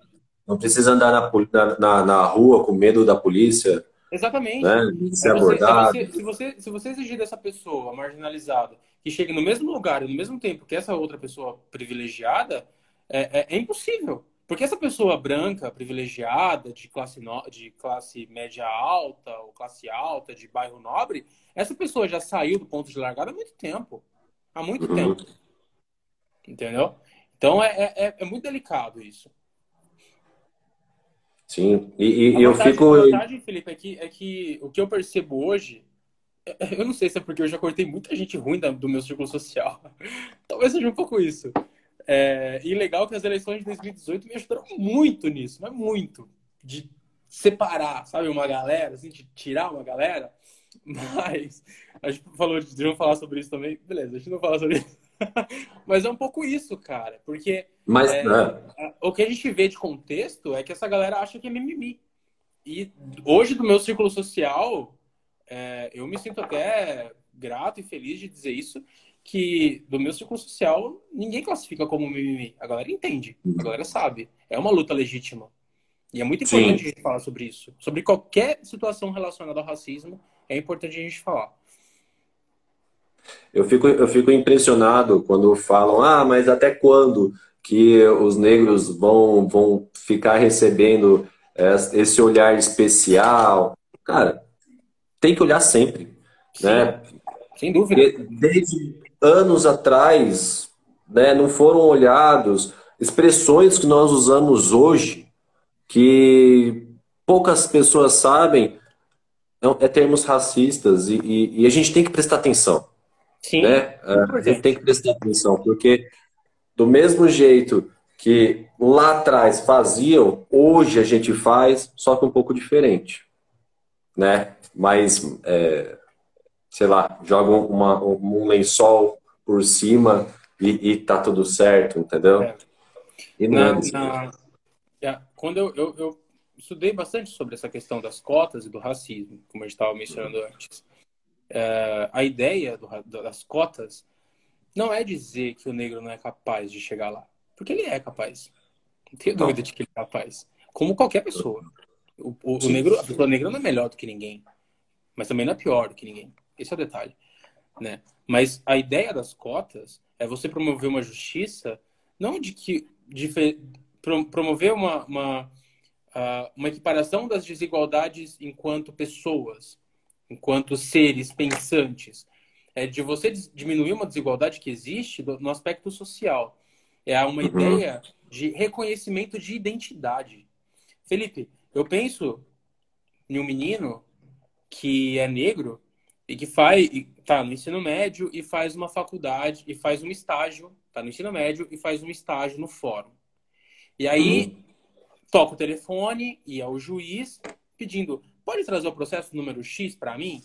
não precisa andar na, na, na rua com medo da polícia. Exatamente. Né? Ser é você, é você, se, você, se você exigir dessa pessoa marginalizada que chegue no mesmo lugar e no mesmo tempo que essa outra pessoa privilegiada, é, é, é impossível. Porque essa pessoa branca, privilegiada, de classe, no... de classe média alta ou classe alta, de bairro nobre, essa pessoa já saiu do ponto de largada há muito tempo. Há muito uhum. tempo. Entendeu? Então é, é, é, muito delicado isso. Sim, e, e eu fico. A vantagem, Felipe, é que, é que o que eu percebo hoje. Eu não sei se é porque eu já cortei muita gente ruim do meu círculo social. Talvez seja um pouco isso. É, e legal que as eleições de 2018 me ajudaram muito nisso, mas muito. De separar, sabe, uma galera, assim, de tirar uma galera. Mas a gente falou de não falar sobre isso também. Beleza, a gente não fala sobre isso. mas é um pouco isso, cara. Porque mas, é, é. o que a gente vê de contexto é que essa galera acha que é mimimi. E hoje, do meu círculo social, é, eu me sinto até grato e feliz de dizer isso, que do meu círculo social ninguém classifica como mimimi. A galera entende, a galera sabe. É uma luta legítima. E é muito importante Sim. a gente falar sobre isso. Sobre qualquer situação relacionada ao racismo, é importante a gente falar. Eu fico, eu fico impressionado quando falam, ah, mas até quando que os negros vão, vão ficar recebendo esse olhar especial. Cara, tem que olhar sempre. Sim, né? Sem dúvida. Desde anos atrás, né, não foram olhados expressões que nós usamos hoje, que poucas pessoas sabem, é, é termos racistas, e, e, e a gente tem que prestar atenção. Sim. Né? A gente tem que prestar atenção, porque do mesmo jeito que lá atrás faziam, hoje a gente faz, só que um pouco diferente. Né? Mas, é, sei lá, joga uma, um lençol por cima e, e tá tudo certo, entendeu? É. E não na, na, é, quando eu, eu, eu, estudei bastante sobre essa questão das cotas e do racismo, como a gente estava mencionando antes, é, a ideia do, das cotas não é dizer que o negro não é capaz de chegar lá. Porque ele é capaz. Não tenho dúvida de que ele é capaz. Como qualquer pessoa. O, o, o, negro, a pessoa negra não é melhor do que ninguém. Mas também não é pior do que ninguém. Esse é o detalhe. Né? Mas a ideia das cotas é você promover uma justiça, não de que. De, promover uma, uma, uma equiparação das desigualdades enquanto pessoas, enquanto seres pensantes. É de você diminuir uma desigualdade que existe no aspecto social. É uma uhum. ideia de reconhecimento de identidade. Felipe, eu penso em um menino que é negro e que faz, tá no ensino médio e faz uma faculdade e faz um estágio, tá no ensino médio e faz um estágio no fórum. E aí uhum. toca o telefone e é o juiz pedindo, pode trazer o processo número X para mim?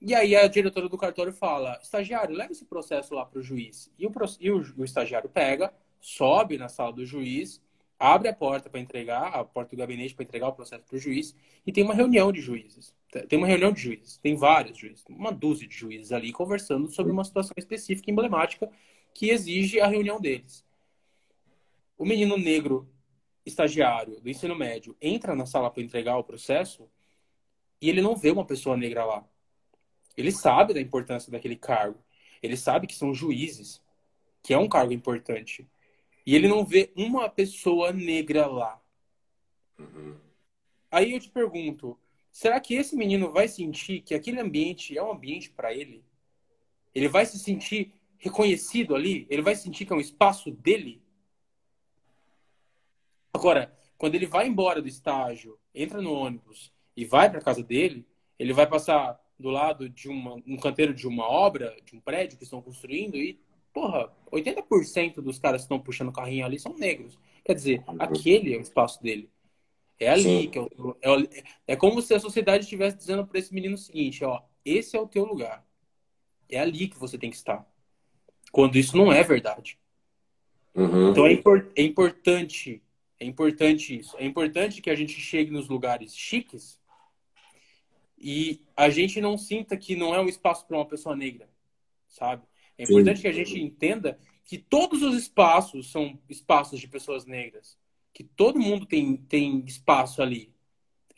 E aí a diretora do cartório fala, estagiário, leva esse processo lá para o juiz. E, o, e o, o estagiário pega, sobe na sala do juiz, abre a porta para entregar, a porta do gabinete para entregar o processo para o juiz, e tem uma reunião de juízes. Tem uma reunião de juízes, tem vários juízes, uma dúzia de juízes ali conversando sobre uma situação específica, emblemática, que exige a reunião deles. O menino negro estagiário do ensino médio entra na sala para entregar o processo e ele não vê uma pessoa negra lá. Ele sabe da importância daquele cargo. Ele sabe que são juízes, que é um cargo importante. E ele não vê uma pessoa negra lá. Uhum. Aí eu te pergunto, será que esse menino vai sentir que aquele ambiente é um ambiente para ele? Ele vai se sentir reconhecido ali? Ele vai sentir que é um espaço dele? Agora, quando ele vai embora do estágio, entra no ônibus e vai para casa dele, ele vai passar do lado de uma, um canteiro de uma obra, de um prédio que estão construindo e, porra, 80% dos caras que estão puxando o carrinho ali são negros. Quer dizer, aquele é o espaço dele. É ali Sim. que é, o, é, é como se a sociedade estivesse dizendo para esse menino o seguinte, ó, esse é o teu lugar. É ali que você tem que estar. Quando isso não é verdade. Uhum. Então é, impor, é importante, é importante isso. É importante que a gente chegue nos lugares chiques e a gente não sinta que não é um espaço para uma pessoa negra, sabe? É importante Sim. que a gente entenda que todos os espaços são espaços de pessoas negras, que todo mundo tem, tem espaço ali.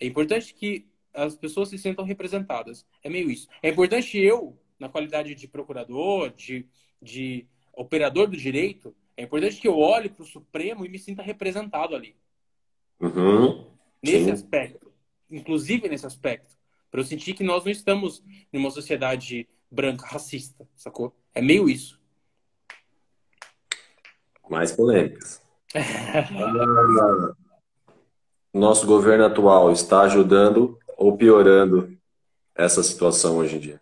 É importante que as pessoas se sintam representadas. É meio isso. É importante eu, na qualidade de procurador, de, de operador do direito, é importante que eu olhe para o Supremo e me sinta representado ali. Uhum. Nesse Sim. aspecto. Inclusive nesse aspecto. Para eu sentir que nós não estamos numa sociedade branca racista, sacou? É meio isso. Mais polêmicas. Nosso governo atual está ajudando ou piorando essa situação hoje em dia?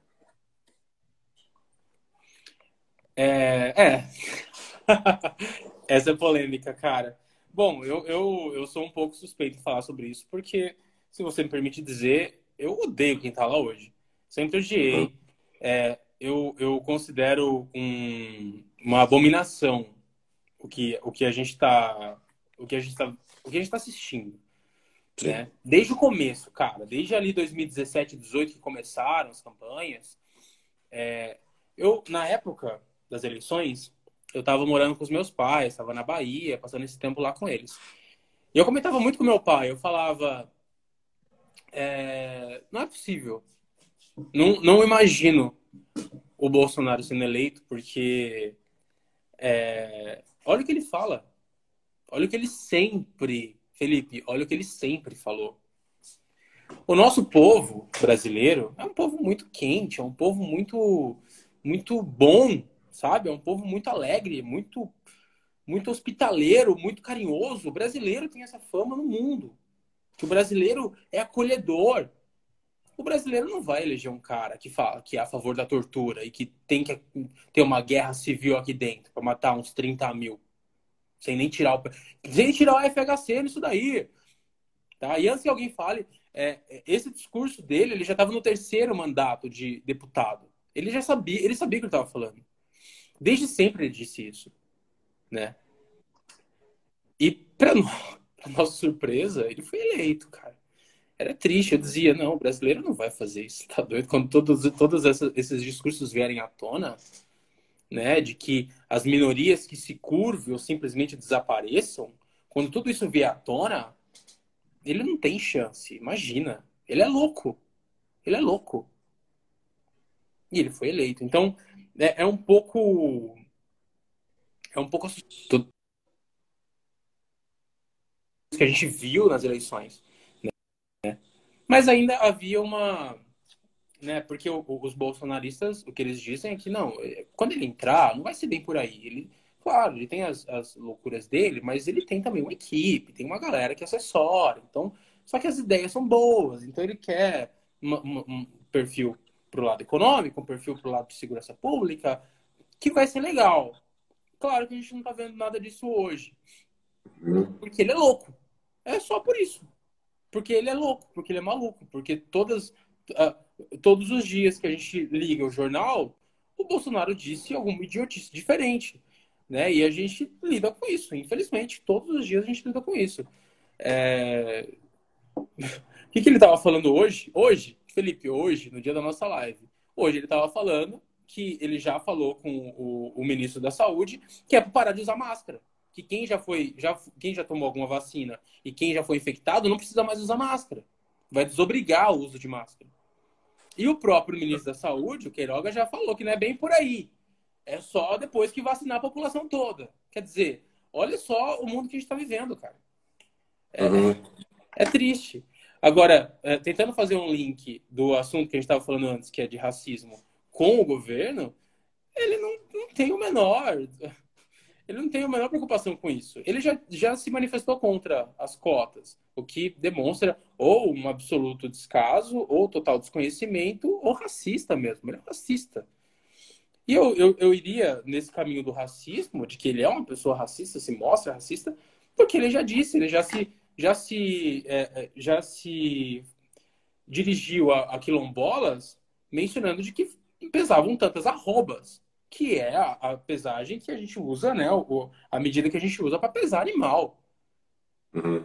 É. é. essa é polêmica, cara. Bom, eu, eu, eu sou um pouco suspeito de falar sobre isso, porque, se você me permite dizer, eu odeio quem tá lá hoje. Sempre odiei. Uhum. É, eu, eu considero um, uma abominação o que, o que a gente está o que a gente tá, o que a gente tá assistindo. Né? Desde o começo, cara, desde ali 2017, 2018 que começaram as campanhas, é, eu na época das eleições eu estava morando com os meus pais, estava na Bahia, passando esse tempo lá com eles. E eu comentava muito com meu pai, eu falava, é, não é possível. Não, não imagino o Bolsonaro sendo eleito, porque é, olha o que ele fala. Olha o que ele sempre Felipe, olha o que ele sempre falou. O nosso povo brasileiro é um povo muito quente, é um povo muito, muito bom, sabe? É um povo muito alegre, muito, muito hospitaleiro, muito carinhoso. O brasileiro tem essa fama no mundo. Que o brasileiro é acolhedor. O brasileiro não vai eleger um cara que fala que é a favor da tortura e que tem que ter uma guerra civil aqui dentro para matar uns 30 mil. Sem nem tirar o, sem tirar o FHC nisso daí. Tá? E antes que alguém fale, é, é, esse discurso dele, ele já estava no terceiro mandato de deputado. Ele já sabia, ele sabia que ele estava falando. Desde sempre ele disse isso, né? E para nossa surpresa, ele foi eleito, cara. Era triste, eu dizia, não, o brasileiro não vai fazer isso, tá doido? Quando todos, todos esses discursos vierem à tona, né, de que as minorias que se curvem ou simplesmente desapareçam, quando tudo isso vier à tona, ele não tem chance, imagina. Ele é louco. Ele é louco. E ele foi eleito. Então, é, é um pouco. É um pouco assustador que a gente viu nas eleições. Mas ainda havia uma. Né, porque o, os bolsonaristas, o que eles dizem é que não, é, quando ele entrar, não vai ser bem por aí. Ele, claro, ele tem as, as loucuras dele, mas ele tem também uma equipe, tem uma galera que assessora. Então, só que as ideias são boas. Então, ele quer uma, uma, um perfil para o lado econômico, um perfil para o lado de segurança pública, que vai ser legal. Claro que a gente não está vendo nada disso hoje. Uhum. Porque ele é louco. É só por isso. Porque ele é louco, porque ele é maluco, porque todas, uh, todos os dias que a gente liga o jornal, o Bolsonaro disse alguma idiotice diferente. Né? E a gente lida com isso, infelizmente. Todos os dias a gente lida com isso. É... o que, que ele estava falando hoje? Hoje, Felipe, hoje, no dia da nossa live, hoje ele estava falando que ele já falou com o, o ministro da Saúde que é para parar de usar máscara que quem já foi, já, quem já tomou alguma vacina e quem já foi infectado não precisa mais usar máscara. Vai desobrigar o uso de máscara. E o próprio ministro da Saúde, o Queiroga, já falou que não é bem por aí. É só depois que vacinar a população toda. Quer dizer, olha só o mundo que a gente está vivendo, cara. É, uhum. é triste. Agora, é, tentando fazer um link do assunto que a gente estava falando antes, que é de racismo, com o governo, ele não, não tem o menor ele não tem a menor preocupação com isso. Ele já, já se manifestou contra as cotas, o que demonstra ou um absoluto descaso, ou total desconhecimento, ou racista mesmo. Ele é racista. E eu, eu, eu iria nesse caminho do racismo, de que ele é uma pessoa racista, se mostra racista, porque ele já disse, ele já se, já se, é, é já se dirigiu a, a quilombolas mencionando de que pesavam tantas arrobas que é a, a, pesagem que a gente usa, né? O, a medida que a gente usa para pesar animal. Uhum.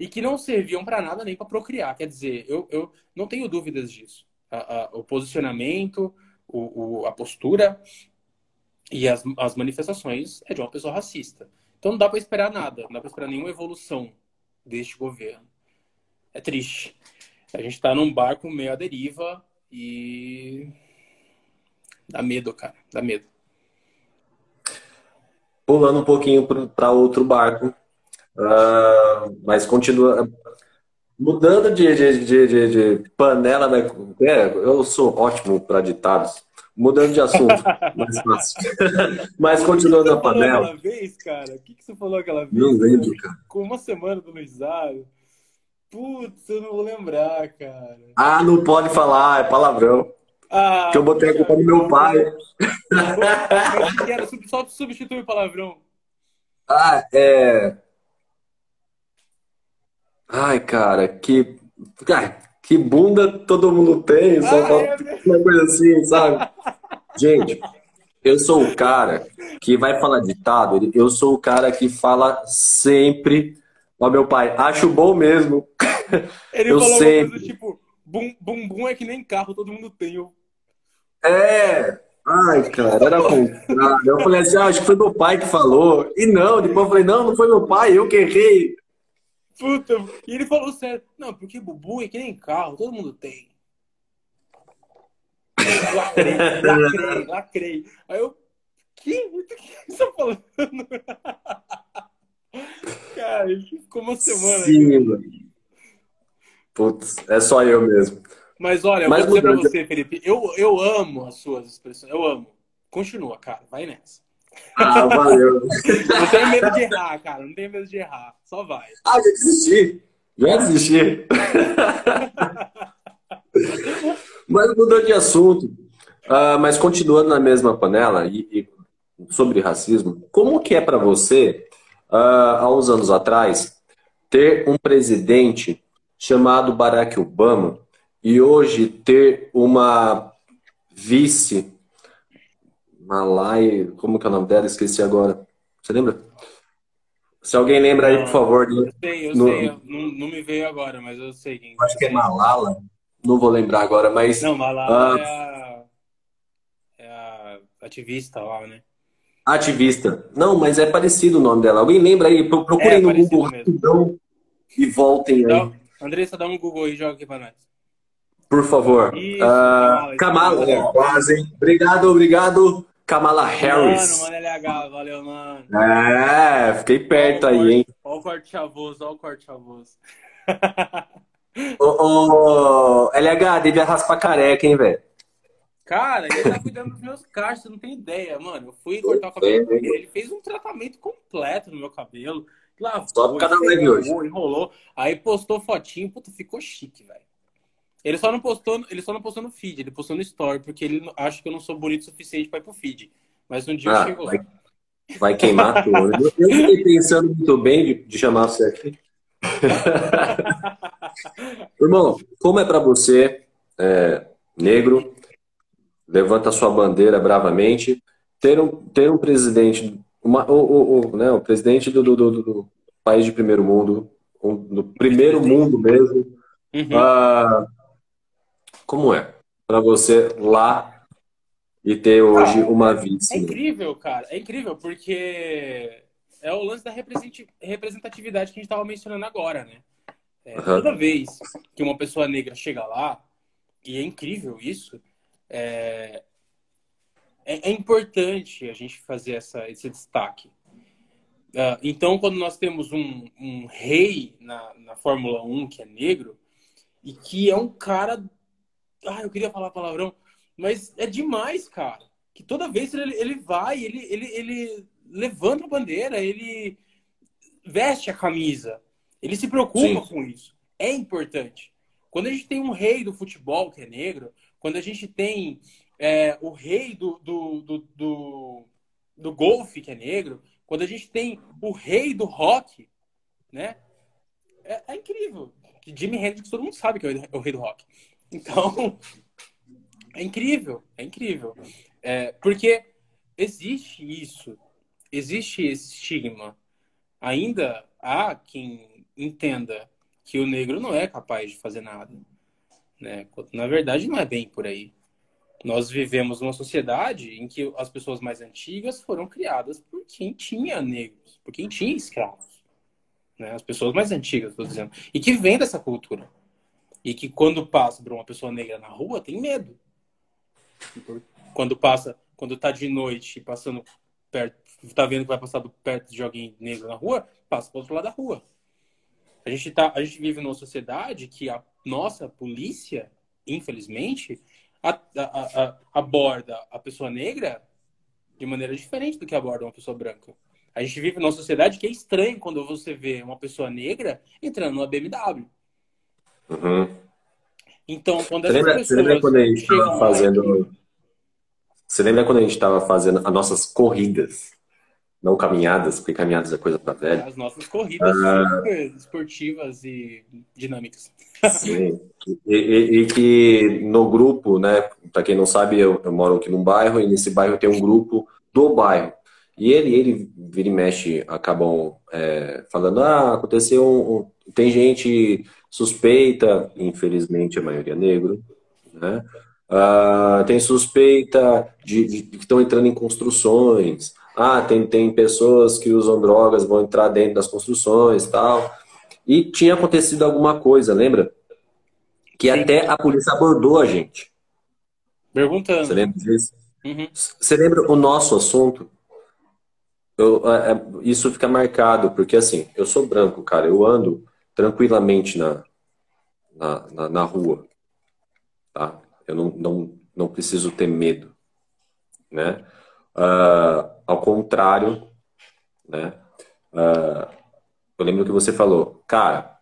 E que não serviam para nada nem para procriar. Quer dizer, eu, eu não tenho dúvidas disso. A, a, o posicionamento, o, o, a postura e as, as manifestações é de uma pessoa racista. Então não dá para esperar nada, não dá para esperar nenhuma evolução deste governo. É triste. A gente está num barco meio à deriva e Dá medo, cara. Dá medo. Pulando um pouquinho para outro barco. Uh, mas continua. Mudando de, de, de, de, panela, né? É, eu sou ótimo para ditados. Mudando de assunto, mais fácil. mas continuando a panela. Aquela vez, cara? O que, que você falou aquela vez? Não lembro, cara. Com uma semana do Luizado. Putz, eu não vou lembrar, cara. Ah, não pode falar, é palavrão. Ah, que eu botei a culpa no meu pai. Era só substituir o palavrão. Ah, é. Ai, cara, que. Ai, que bunda todo mundo tem, só ah, é... uma coisa assim, sabe? Gente, eu sou o cara que vai falar ditado, eu sou o cara que fala sempre. Ó, meu pai, acho bom mesmo. Ele eu falou sempre... uma coisa tipo, Bum, bumbum é que nem carro, todo mundo tem. Eu... É! Ai, cara, era contrário. Eu falei assim, ah, acho que foi meu pai que falou. E não, depois eu falei, não, não foi meu pai, eu que errei. Puta, e ele falou sério. Não, porque bumbum é que nem carro, todo mundo tem. Lacrei, lacrei, lacrei. Aí eu, que? O que você tá falando? Cara, ficou uma semana. Sim, mano. Putz, é só eu mesmo. Mas olha, Mas eu vou dizer pra mudando- você, Felipe, eu, eu amo as suas expressões, eu amo. Continua, cara, vai nessa. Ah, valeu. Não tenho medo de errar, cara, não tenho medo de errar, só vai. Ah, já desisti. Já desisti. mas mudou de assunto. Ah, mas continuando na mesma panela e, e sobre racismo, como que é para você, ah, há uns anos atrás, ter um presidente chamado Barack Obama e hoje ter uma vice Malai, como que é o nome dela? Esqueci agora. Você lembra? Se alguém lembra aí, por favor. Eu sei, eu No- sei, eu- não, não me veio agora, mas eu sei quem. Acho que é Malala. Não vou lembrar agora, mas Não, Malala Ah. é, a, é a ativista lá, né? ativista. Não, mas é parecido o nome dela. Alguém lembra aí? Pro- Procurem É no Google mesmo. rapidão e voltem aí, Dá, Andressa, dá um Google aí e joga aqui pra nós. Por favor. Isso, Ah, Kamala, Kamala, é, quase, hein? Obrigado, obrigado. Kamala Harris. Mano, mano, LH, valeu, mano. É, fiquei perto aí, hein? Olha o corte chavoso, olha o corte chavoso. Ô, ô, LH, devia raspar careca, hein, velho? Cara, ele tá cuidando dos meus cachos, você não tem ideia, mano. Eu fui cortar o cabelo dele, ele fez um tratamento completo no meu cabelo. Lavou, Só por causa da live enrolou, enrolou. Aí postou fotinho, puta, ficou chique, velho. Ele só não postou, ele só não postou no feed, ele postou no story, porque ele acha que eu não sou bonito o suficiente pra ir pro feed. Mas um dia eu Ah, chego lá. vai, vai queimar tudo. Eu, fiquei pensando muito bem de, de chamar você aqui. Irmão, como é pra você, é, negro, levanta sua bandeira bravamente, ter um, ter um presidente, uma, o, o, o, né, o presidente do, do, do- do país de primeiro mundo, um- do primeiro mundo mesmo, Uhum. ah, como é pra você lá e ter hoje uma vice? É incrível, cara. É incrível, porque é o lance da representatividade que a gente estava mencionando agora, né? É, Aham. Toda vez que uma pessoa negra chega lá, e é incrível isso, é, é, é importante a gente fazer essa, esse destaque. Ah, então, quando nós temos um, um rei na, na Fórmula 1 que é negro, e que é um cara. Ah, eu queria falar palavrão, mas é demais, cara. Que toda vez ele, ele vai, ele, ele, ele levanta a bandeira, ele veste a camisa, ele se preocupa Sim. com isso. É importante. Quando a gente tem um rei do futebol que é negro, quando a gente tem é, o rei do, do, do, do, do golfe que é negro, quando a gente tem o rei do rock, né? É, é incrível. Que Jimi Hendrix todo mundo sabe que é o rei do rock. Então, é incrível, é incrível. É, porque existe isso, existe esse estigma. Ainda há quem entenda que o negro não é capaz de fazer nada. Né? Na verdade, não é bem por aí. Nós vivemos numa sociedade em que as pessoas mais antigas foram criadas por quem tinha negros, por quem tinha escravos. Né? As pessoas mais antigas, estou dizendo. E que vem dessa cultura. E que quando passa por uma pessoa negra na rua, tem medo. Quando passa, quando tá de noite passando perto, tá vendo que vai passar perto de alguém negro na rua, passa para outro lado da rua. A gente, tá, a gente vive numa sociedade que a nossa polícia, infelizmente, a, a, a, aborda a pessoa negra de maneira diferente do que aborda uma pessoa branca. A gente vive numa sociedade que é estranho quando você vê uma pessoa negra entrando numa BMW. Uhum. Então, quando Você lembra, pessoas você lembra quando a gente estava fazendo. Você lembra quando a gente estava fazendo as nossas corridas? Não caminhadas, porque caminhadas é coisa para velho. As nossas corridas super esportivas e dinâmicas. Sim. E, e- e que no grupo, né? Para quem não sabe, eu, eu moro aqui num bairro e nesse bairro tem um grupo do bairro. E ele, ele vira e mexe, acabam é, falando: ah, aconteceu um, um- Tem gente suspeita, infelizmente a maioria é negro, né? Ah, tem suspeita de, de- de que estão entrando em construções. Ah, tem, tem pessoas que usam drogas, vão entrar dentro das construções tal. E tinha acontecido alguma coisa, lembra? Que Sim. até a polícia abordou a gente. Perguntando. Você lembra disso? Uhum. Você lembra o nosso assunto? eu, é, é, isso fica marcado, porque assim, eu sou branco, cara, eu ando tranquilamente na, na, na, na rua, tá? Eu não, não, não preciso ter medo, né? Uh, ao contrário, né? Uh, eu lembro que você falou, cara,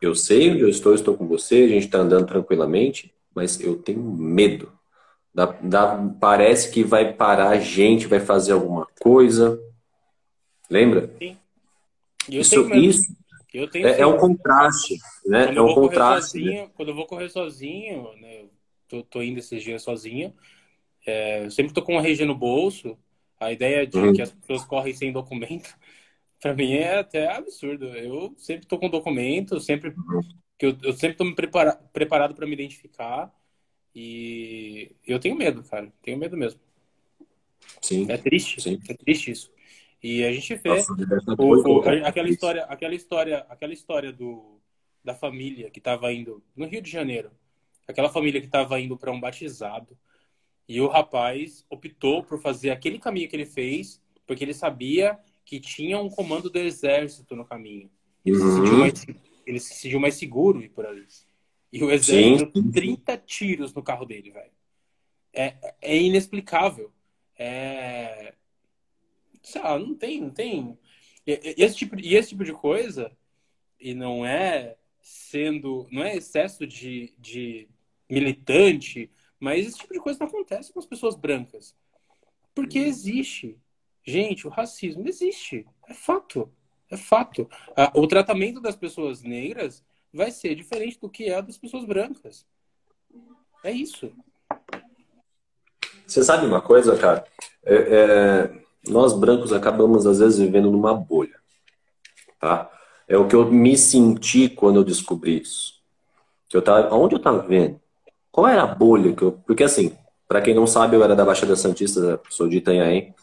eu sei onde eu estou, estou com você, a gente está andando tranquilamente, mas eu tenho medo. Dá, dá, parece que vai parar a gente, vai fazer alguma coisa. Lembra? Sim. isso, isso é, é, um contraste, né? Quando é um contraste. Sozinho, né? Quando eu vou correr sozinho, né? Tô, tô indo esses dias sozinho. É, eu sempre tô com uma regia no bolso. A ideia de uhum. que as pessoas correm sem documento, para mim é até absurdo. Eu sempre tô com documento, sempre que eu, eu sempre tô me prepara, preparado para me identificar. E eu tenho medo, cara. Tenho medo mesmo. Sim. É triste. Sim. É triste isso. E a gente vê Nossa, o, o, aquela história, aquela história, aquela história do, da família que estava indo no Rio de Janeiro. Aquela família que estava indo para um batizado. E o rapaz optou por fazer aquele caminho que ele fez, porque ele sabia que tinha um comando do exército no caminho. Ele, uhum. se, sentiu mais, ele se sentiu mais seguro ir por ali. E o exército deu 30 tiros no carro dele, velho. É, é inexplicável. É... Sei lá, não tem, não tem. E esse, tipo, e esse tipo de coisa, e não é sendo. Não é excesso de, de militante, mas esse tipo de coisa não acontece com as pessoas brancas. Porque existe. Gente, o racismo existe. É fato. É fato. O tratamento das pessoas negras vai ser diferente do que é das pessoas brancas. É isso. Você sabe uma coisa, cara? É, é, nós brancos acabamos, às vezes, vivendo numa bolha. Tá? É o que eu me senti quando eu descobri isso. Que eu tava, onde eu estava vendo? Qual era a bolha que eu. Porque, assim, para quem não sabe, eu era da Baixada Santista, sou de Itanhaém.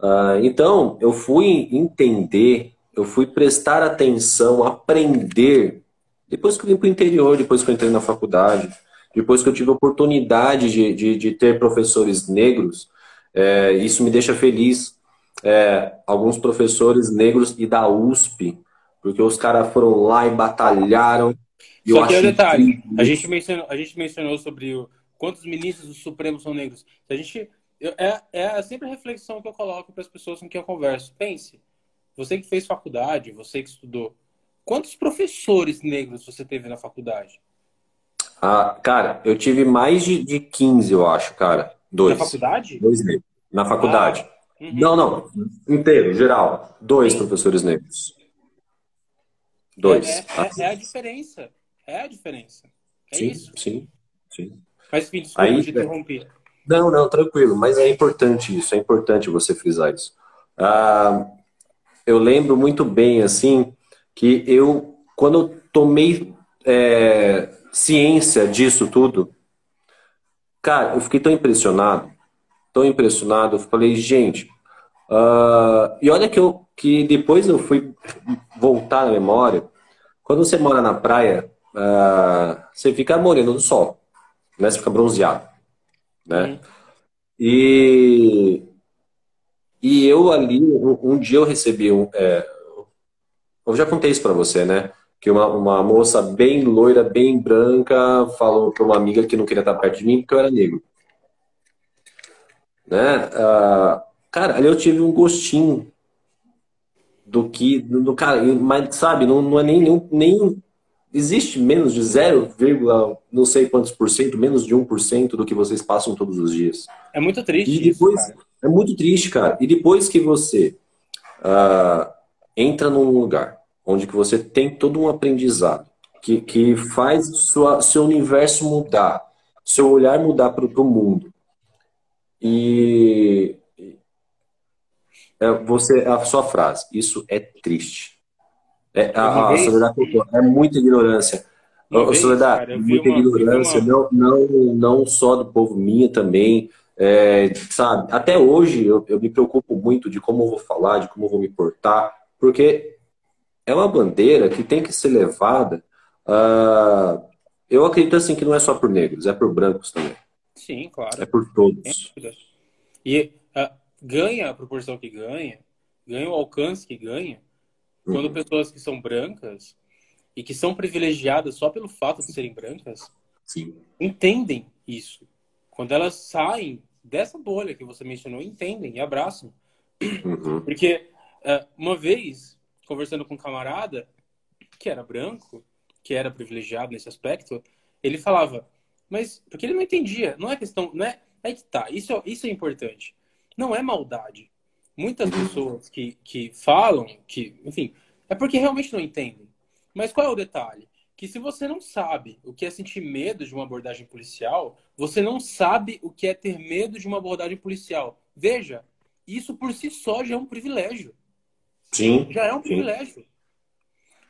Uh, então, eu fui entender, eu fui prestar atenção, aprender depois que eu vim para o interior, depois que eu entrei na faculdade, depois que eu tive a oportunidade de, de, de ter professores negros, é, isso me deixa feliz. É, alguns professores negros e da USP, porque os caras foram lá e batalharam. E Só que é um detalhe, a gente, mencionou, a gente mencionou sobre o, quantos ministros do Supremo são negros. A gente, é, é sempre a reflexão que eu coloco para as pessoas com quem eu converso. Pense, você que fez faculdade, você que estudou, Quantos professores negros você teve na faculdade? Ah, cara, eu tive mais de, de 15, eu acho, cara. Dois. Na faculdade? Dois negros. Na faculdade. Ah, uhum. Não, não. Inteiro, geral. Dois Sim. professores negros. Dois. É, é, é, a diferença. É a diferença. É sim, isso. Sim, sim. Mas, enfim, desculpa Aí, te interromper. Não, não, tranquilo. Mas é importante isso. É importante você frisar isso. Ah, eu lembro muito bem, assim, que eu, quando eu tomei é, ciência disso tudo, cara, eu fiquei tão impressionado, tão impressionado, eu falei, gente, uh, e olha que, eu, que depois eu fui voltar na memória, quando você mora na praia, uh, você fica moreno do sol, né? Você fica bronzeado, né? Uhum. E, e eu ali, um, um dia eu recebi um, é, eu já contei isso para você, né? Que uma, uma moça bem loira, bem branca, falou para uma amiga que não queria estar perto de mim porque eu era negro. Né? Uh, cara, ali eu tive um gostinho do que. Do, do cara, mas sabe, não, não é nem, nem. Existe menos de 0, não sei quantos por cento, menos de 1% do que vocês passam todos os dias. É muito triste. E depois, isso, é muito triste, cara. E depois que você. Uh, entra num lugar onde que você tem todo um aprendizado que, que faz sua, seu universo mudar, seu olhar mudar para o mundo. E é, você a sua frase, isso é triste. É, a, a Soledad é muita ignorância. Vez, Soledad, cara, muita uma, ignorância, uma... não, não, não só do povo minha também. É, sabe, até hoje eu, eu me preocupo muito de como eu vou falar, de como eu vou me portar, porque é uma bandeira que tem que ser levada. Uh, eu acredito assim que não é só por negros, é por brancos também. Sim, claro. É por todos. E uh, ganha a proporção que ganha, ganha o alcance que ganha quando uhum. pessoas que são brancas e que são privilegiadas só pelo fato de serem brancas Sim. entendem isso. Quando elas saem dessa bolha que você mencionou, entendem e abraçam. Uhum. Porque uh, uma vez, conversando com um camarada que era branco, que era privilegiado nesse aspecto, ele falava, mas porque ele não entendia, não é questão, não é, é que tá, isso, é, isso é importante. Não é maldade. Muitas pessoas que, que falam, que, enfim, é porque realmente não entendem. Mas qual é o detalhe? Que se você não sabe o que é sentir medo de uma abordagem policial, você não sabe o que é ter medo de uma abordagem policial. Veja, isso por si só já é um privilégio. Sim. Já é um privilégio.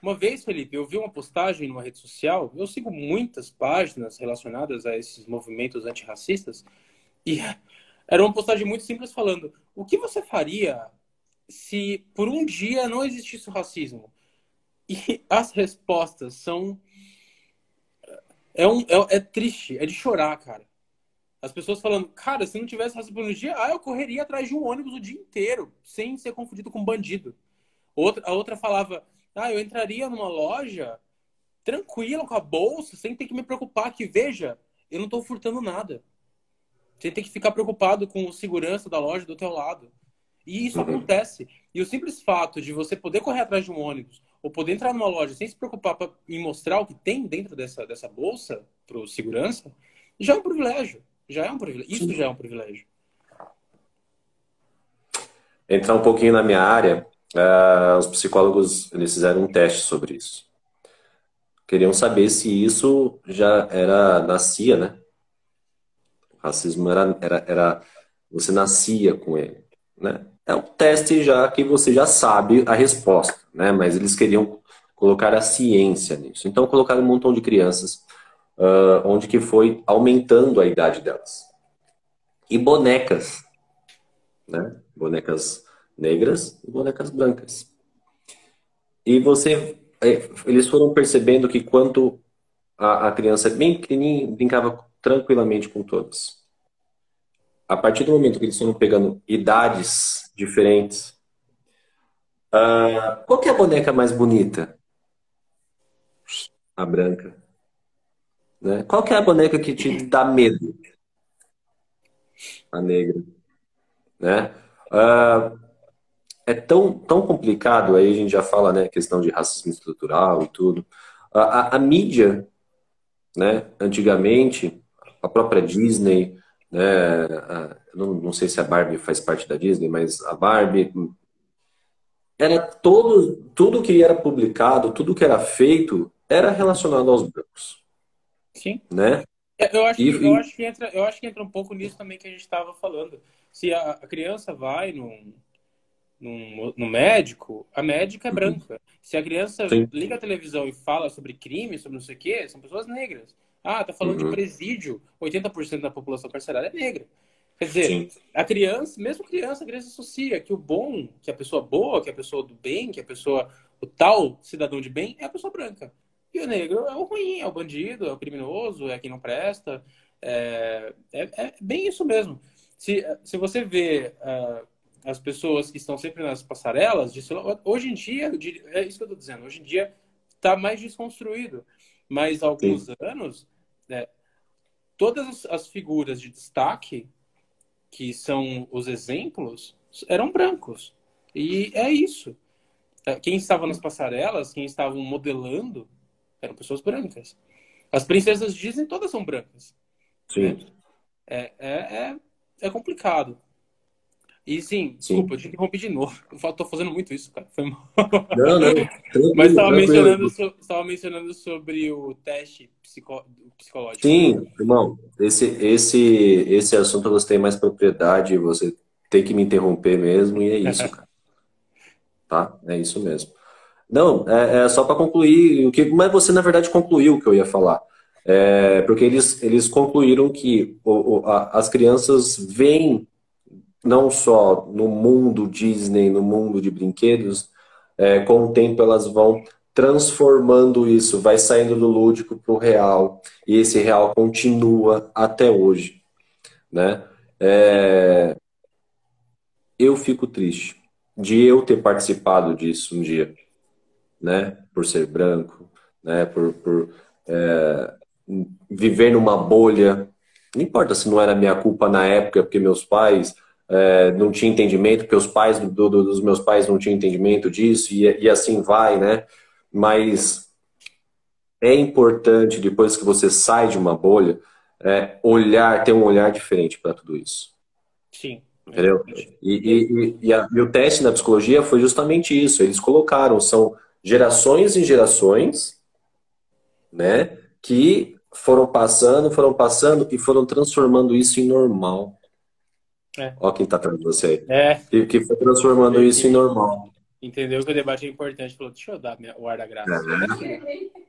Uma vez, Felipe, eu vi uma postagem numa rede social, eu sigo muitas páginas relacionadas a esses movimentos antirracistas, e era uma postagem muito simples falando: o que você faria se por um dia não existisse o racismo? E as respostas são. É, um, é, é triste, é de chorar, cara. As pessoas falando, cara, se não tivesse racismo por um dia, ah, eu correria atrás de um ônibus o dia inteiro, sem ser confundido com bandido. Outra, a outra falava, ah, eu entraria numa loja tranquilo com a bolsa, sem ter que me preocupar que, veja, eu não estou furtando nada. Sem ter que ficar preocupado com o segurança da loja do teu lado. E isso uhum. acontece. E o simples fato de você poder correr atrás de um ônibus ou poder entrar numa loja sem se preocupar pra, em mostrar o que tem dentro dessa, dessa bolsa para o segurança, já é um privilégio. Já é um privilégio. Isso já é um privilégio. Entrar um pouquinho na minha área, uh, os psicólogos eles fizeram um teste sobre isso. Queriam saber se isso já era nascia, né? O racismo era, era, era você nascia com ele, né? É um teste já que você já sabe a resposta, né? Mas eles queriam colocar a ciência nisso. Então colocaram um montão de crianças, uh, onde que foi aumentando a idade delas. E bonecas, né? Bonecas negras e bonecas brancas. E você, é, eles foram percebendo que quanto a, a criança bem pequenininha brincava tranquilamente com todas. A partir do momento que eles foram pegando idades diferentes, uh, qual é a boneca mais bonita? A branca. Né? Qual é a boneca que te dá medo? A negra. Né? Uh, é tão, tão complicado, aí a gente já fala, né, questão de racismo estrutural e tudo. A, a, a mídia, né, antigamente, a própria Disney, né, a, não, não sei se a Barbie faz parte da Disney, mas a Barbie era todo, tudo que era publicado, tudo que era feito, era relacionado aos brancos. Sim. Né? É, eu acho, e, que, eu, acho que entra, eu acho que entra um pouco nisso também que a gente estava falando. Se a, a criança vai num, no médico, a médica é uhum. branca. Se a criança Sim. liga a televisão e fala sobre crime, sobre não sei o quê, são pessoas negras. Ah, tá falando uhum. de presídio, 80% da população carcerária é negra. Quer dizer, Sim. a criança, mesmo criança, a criança associa que o bom, que a pessoa boa, que a pessoa do bem, que a pessoa, o tal cidadão de bem é a pessoa branca. E o negro é o ruim, é o bandido, é o criminoso, é quem não presta. É, é, é bem isso mesmo. Se, se você vê uh, as pessoas que estão sempre nas passarelas, de hoje em dia, é isso que eu estou dizendo, hoje em dia está mais desconstruído. Mas há alguns Sim. anos, né, todas as figuras de destaque, que são os exemplos, eram brancos. E é isso. É, quem estava nas passarelas, quem estavam modelando, eram pessoas brancas. As princesas Disney todas são brancas. Sim. Né? É, é, é, é complicado. E sim, desculpa, sim. eu te interrompi de novo. Eu tô fazendo muito isso, cara. Foi mal. Não, não. Mas estava mencionando, so, mencionando sobre o teste psico, psicológico. Sim, irmão. Esse, esse, esse assunto você tem mais propriedade, você tem que me interromper mesmo, e é isso, cara. Tá? É isso mesmo. Não, é, é só para concluir o que. Mas você, na verdade, concluiu o que eu ia falar. É, porque eles, eles concluíram que o, o, a, as crianças veem não só no mundo Disney, no mundo de brinquedos, é, com o tempo elas vão transformando isso, vai saindo do lúdico para o real, e esse real continua até hoje. Né? É... Eu fico triste, de eu ter participado disso um dia, né? Por ser branco, né? Por, por é, viver numa bolha. Não importa se não era minha culpa na época, porque meus pais é, não tinham entendimento, porque os pais do, do, dos meus pais não tinham entendimento disso, e, e assim vai, né? Mas é importante, depois que você sai de uma bolha, é, olhar, ter um olhar diferente para tudo isso. Sim. Entendeu? E, e, e, a, e, o teste na psicologia foi justamente isso. Eles colocaram, são gerações e gerações, né? Que foram passando, foram passando e foram transformando isso em normal. É. Ó quem tá atrás de você aí. É. Que, que foi transformando isso em normal. Entendeu que o debate é importante. Falou, deixa eu dar minha, o ar da graça. É.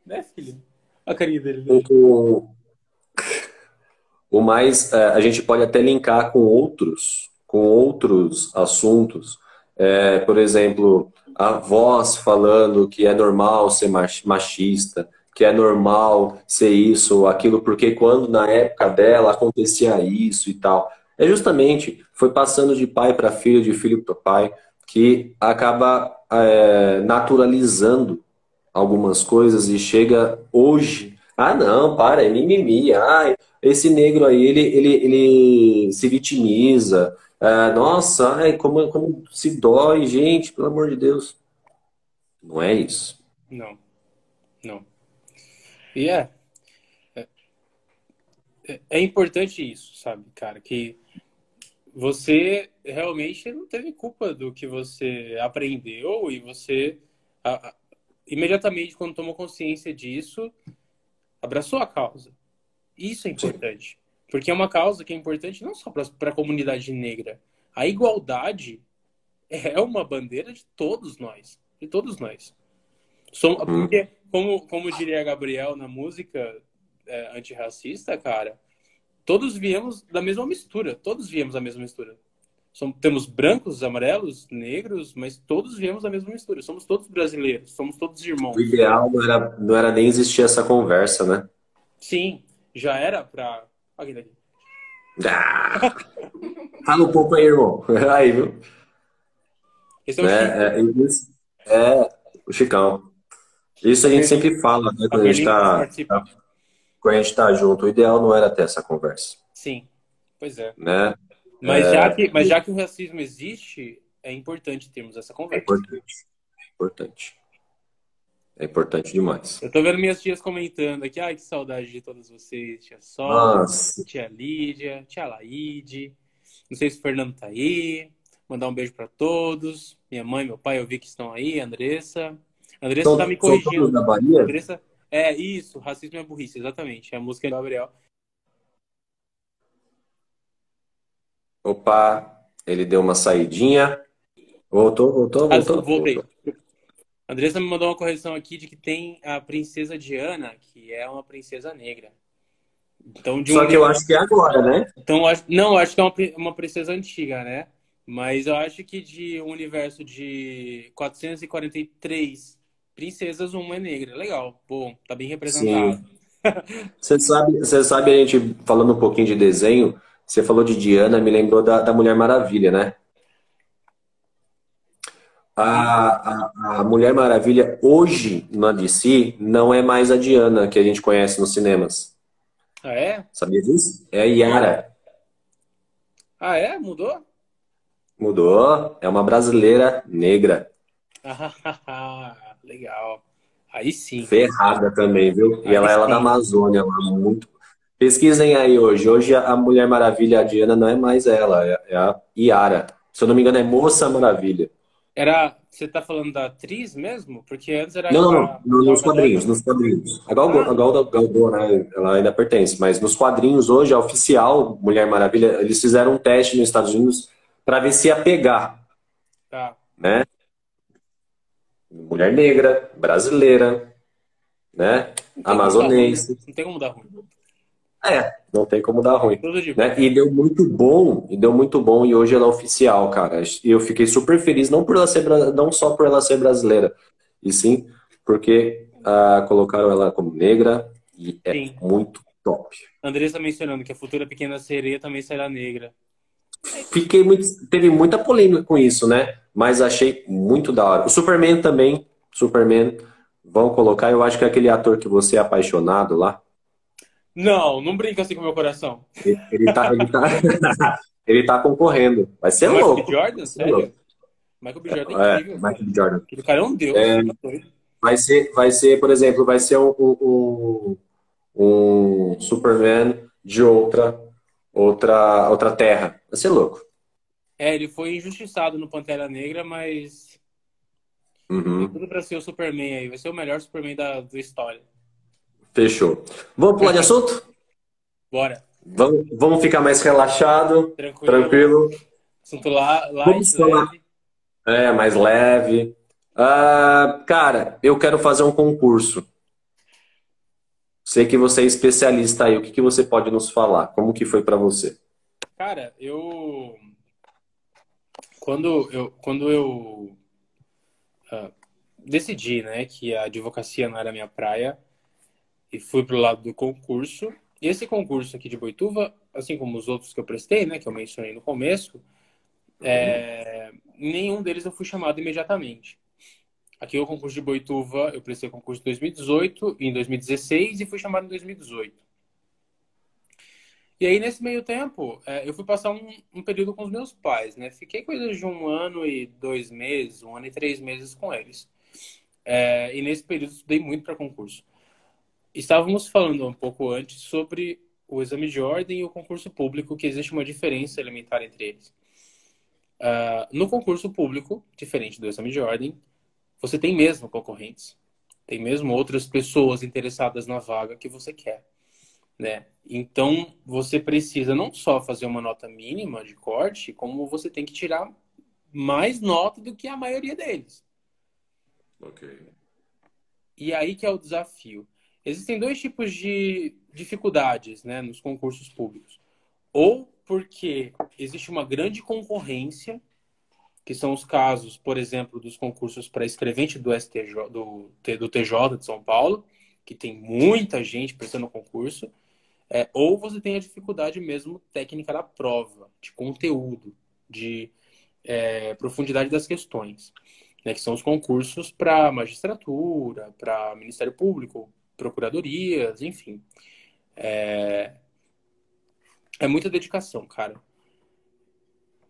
Né, filho? A carinha dele. Né? O, o mais, é, a gente pode até linkar com outros, com outros assuntos. É, por exemplo, a voz falando que é normal ser machista, que é normal ser isso ou aquilo, porque quando na época dela acontecia isso e tal. É justamente, foi passando de pai para filho, de filho para pai, que acaba é, naturalizando algumas coisas e chega hoje. Ah, não, para, é mimimi. Ah, esse negro aí, ele, ele, ele se vitimiza. Ah, nossa, ai, como, como se dói, gente, pelo amor de Deus. Não é isso. Não, não. E é, é, é importante isso, sabe, cara, que você realmente não teve culpa do que você aprendeu e você a, a, imediatamente quando tomou consciência disso abraçou a causa. Isso é importante, Sim. porque é uma causa que é importante não só para a comunidade negra. A igualdade é uma bandeira de todos nós, de todos nós. Som, hum. porque, como, como diria Gabriel na música é, antirracista, cara, todos viemos da mesma mistura. Todos viemos da mesma mistura. Temos brancos, amarelos, negros, mas todos viemos da mesma mistura. Somos todos brasileiros, somos todos irmãos. O ideal não era, não era nem existir essa conversa, né? Sim, já era pra. Alguém daqui. Ah, fala um pouco aí, irmão. Aí, viu? Esse é o é, é, é, o Chicão. Isso a gente sempre fala, né? Quando a gente tá, tá quando a gente está junto. O ideal não era ter essa conversa. Sim, pois é. Né? Mas, é... Já que, mas já que o racismo existe, é importante termos essa conversa. É importante. É importante. É importante demais. Eu tô vendo minhas tias comentando aqui. Ai, que saudade de todas vocês. Tia Sol, tia Lídia, tia Laide. Não sei se o Fernando tá aí. Mandar um beijo para todos. Minha mãe, meu pai, eu vi que estão aí. Andressa. Andressa são, tá me corrigindo. Andressa, é, isso, racismo é burrice, exatamente. É a música do Gabriel. Opa, ele deu uma saidinha. Voltou, voltou, ah, voltou. Voltei. Voltou. Andressa me mandou uma correção aqui de que tem a princesa Diana, que é uma princesa negra. Então, de um Só que eu acho que é agora, né? Então, não, acho que é uma, uma princesa antiga, né? Mas eu acho que de um universo de 443 princesas, uma é negra. Legal, bom, tá bem representado. Você sabe, você sabe, a gente falando um pouquinho de desenho, você falou de Diana, me lembrou da, da Mulher Maravilha, né? A, a, a, Mulher Maravilha hoje na DC não é mais a Diana que a gente conhece nos cinemas. Ah, é? Sabia disso? É a Yara. Ah, é? Mudou? Mudou. É uma brasileira negra. Legal. Aí sim. Ferrada também, viu? E ela é lá da Amazônia, lá muito. Pesquisem aí hoje. Hoje a Mulher Maravilha, a Diana, não é mais ela, é, é a Yara. Se eu não me engano, é Moça Maravilha. Era. Você tá falando da atriz mesmo? Porque antes era. Não, não, não. Nos quadrinhos, nos quadrinhos. A Gal, ah. a Gal Gadot, né? Ela ainda pertence. Mas nos quadrinhos hoje, a oficial Mulher Maravilha, eles fizeram um teste nos Estados Unidos para ver se ia pegar. Tá. Né? Mulher negra, brasileira, né? Amazonense. Não tem como dar ruim. É, não tem como dar ruim. Né? E deu muito bom, e deu muito bom, e hoje ela é oficial, cara. E eu fiquei super feliz, não por ela ser não só por ela ser brasileira, e sim porque uh, colocaram ela como negra e é sim. muito top. Andressa mencionando que a futura pequena sereia também será negra. Fiquei muito. Teve muita polêmica com isso, né? Mas achei muito da hora. O Superman também. Superman. Vão colocar, eu acho que é aquele ator que você é apaixonado lá. Não, não brinca assim com o meu coração. Ele, ele tá, ele, tá, ele tá concorrendo. Vai ser Michael louco. B. Jordan, sério? louco. Michael B. Jordan é É, incrível. Michael B. Jordan. Aquele cara é um deus. É. Vai ser, vai ser, por exemplo, vai ser um, um- um Superman de outra, outra, outra terra. Vai ser louco. É, ele foi injustiçado no Pantera Negra, mas tem Uhum. tudo pra ser o Superman aí. Vai ser o melhor Superman da, da história. Fechou. Vamos pular de assunto? Bora. Vamos, vamos ficar mais relaxado, Tranquilo. tranquilo. Assunto lá, lá Vamos falar. É, mais leve. Ah, cara, eu quero fazer um concurso. Sei que você é especialista aí. O que que você pode nos falar? Como que foi pra você? Cara, eu quando eu quando eu ah, decidi, né, que a advocacia não era minha praia e fui pro lado do concurso. Esse concurso aqui de Boituva, assim como os outros que eu prestei, né, que eu mencionei no começo, é, nenhum deles eu fui chamado imediatamente. Aqui o concurso de Boituva, eu prestei o concurso em 2018, em 2016 e fui chamado em 2018. E aí, nesse meio tempo, é, eu fui passar um, um período com os meus pais, né? Fiquei coisa de um ano e dois meses, um ano e três meses com eles. É, e nesse período estudei muito para concurso. Estávamos falando um pouco antes sobre o exame de ordem e o concurso público, que existe uma diferença elementar entre eles. Ah, no concurso público, diferente do exame de ordem, você tem mesmo concorrentes, tem mesmo outras pessoas interessadas na vaga que você quer né? Então, você precisa não só fazer uma nota mínima de corte, como você tem que tirar mais nota do que a maioria deles. Ok. E aí que é o desafio. Existem dois tipos de dificuldades, né, nos concursos públicos. Ou porque existe uma grande concorrência, que são os casos, por exemplo, dos concursos para escrevente do STJ, do, do TJ de São Paulo, que tem muita gente prestando concurso. É, ou você tem a dificuldade mesmo técnica da prova, de conteúdo, de é, profundidade das questões, né, que são os concursos para magistratura, para Ministério Público, procuradorias, enfim. É, é muita dedicação, cara.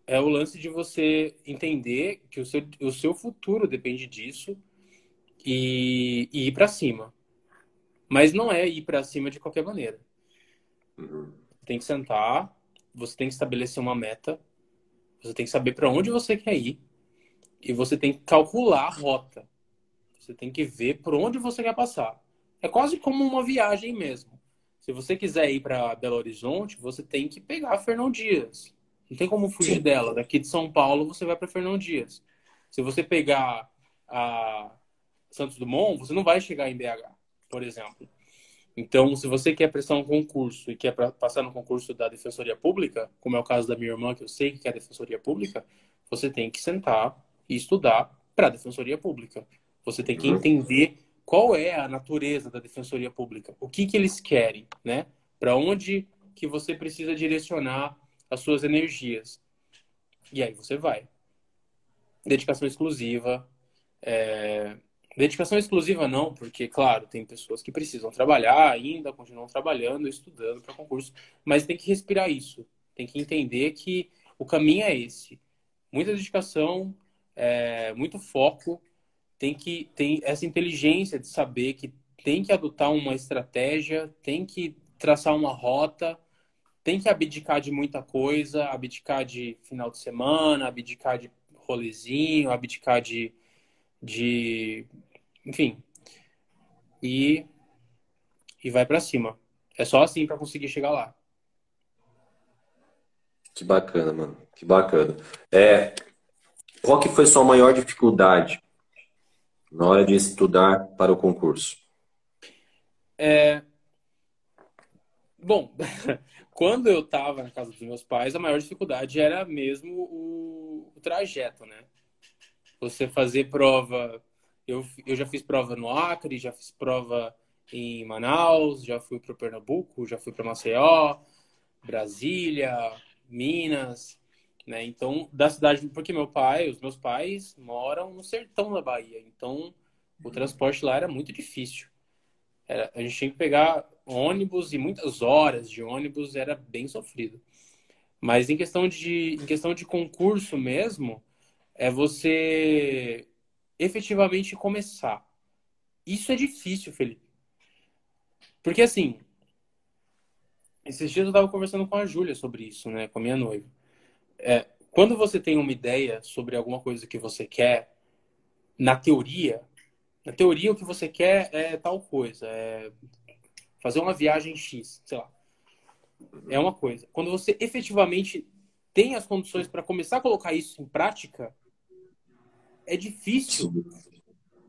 É o lance de você entender que o seu, o seu futuro depende disso e, e ir para cima. Mas não é ir para cima de qualquer maneira Uhum. tem que sentar, você tem que estabelecer uma meta, você tem que saber para onde você quer ir e você tem que calcular a rota. Você tem que ver por onde você quer passar. É quase como uma viagem mesmo. Se você quiser ir para Belo Horizonte, você tem que pegar Fernão Dias. Não tem como fugir Sim. dela. Daqui de São Paulo, você vai para Fernão Dias. Se você pegar a Santos Dumont, você não vai chegar em BH, por exemplo. Então, se você quer prestar um concurso e quer passar no concurso da Defensoria Pública, como é o caso da minha irmã, que eu sei que é a Defensoria Pública, você tem que sentar e estudar para a Defensoria Pública. Você tem que Uhum. entender qual é a natureza da Defensoria Pública, o que que eles querem, né? Para onde que você precisa direcionar as suas energias. E aí você vai. Dedicação exclusiva, é, Dedicação exclusiva não, porque, claro, tem pessoas que precisam trabalhar ainda, continuam trabalhando, estudando para concurso, mas tem que respirar isso. Tem que entender que o caminho é esse. Muita dedicação, é, muito foco, tem que tem essa inteligência de saber que tem que adotar uma estratégia, tem que traçar uma rota, tem que abdicar de muita coisa, abdicar de final de semana, abdicar de rolezinho, abdicar de, de enfim, e, e vai para cima. É só assim para conseguir chegar lá. Que bacana, mano. Que bacana. É, qual que foi sua maior dificuldade na hora de estudar para o concurso? É... Bom, quando eu estava na casa dos meus pais, a maior dificuldade era mesmo o, o trajeto, né? Você fazer prova. Eu, eu já fiz prova no Acre, já fiz prova em Manaus, já fui para Pernambuco, já fui para Maceió, Brasília, Minas. né? Então, da cidade, porque meu pai, os meus pais moram no sertão da Bahia, então o transporte lá era muito difícil. Era, a gente tinha que pegar ônibus e muitas horas de ônibus era bem sofrido. Mas em questão de, em questão de concurso mesmo, é você efetivamente começar. Isso é difícil, Felipe. Porque assim, esses dias eu estava conversando com a Júlia sobre isso, né, com a minha noiva. É, quando você tem uma ideia sobre alguma coisa que você quer, na teoria, na teoria o que você quer é tal coisa, é fazer uma viagem X, sei lá. É uma coisa. Quando você efetivamente tem as condições para começar a colocar isso em prática, é difícil.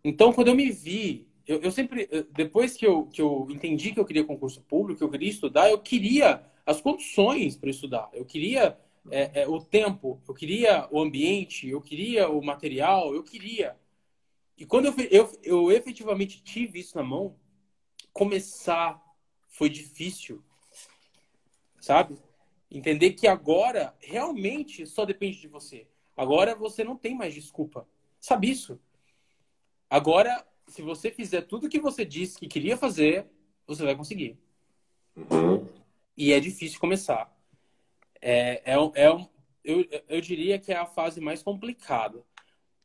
Então, quando eu me vi, eu, eu, sempre, depois que eu, que eu entendi que eu queria concurso público, que eu queria estudar, eu queria as condições para estudar. Eu queria é, é, o tempo, eu queria o ambiente, eu queria o material, eu queria. E quando eu, eu, eu efetivamente tive isso na mão, começar foi difícil, sabe? Entender que agora realmente só depende de você. Agora você não tem mais desculpa. Sabe isso? Agora, se você fizer tudo que você disse que queria fazer, você vai conseguir. Uhum. E é difícil começar. É, é, é eu, eu diria que é a fase mais complicada.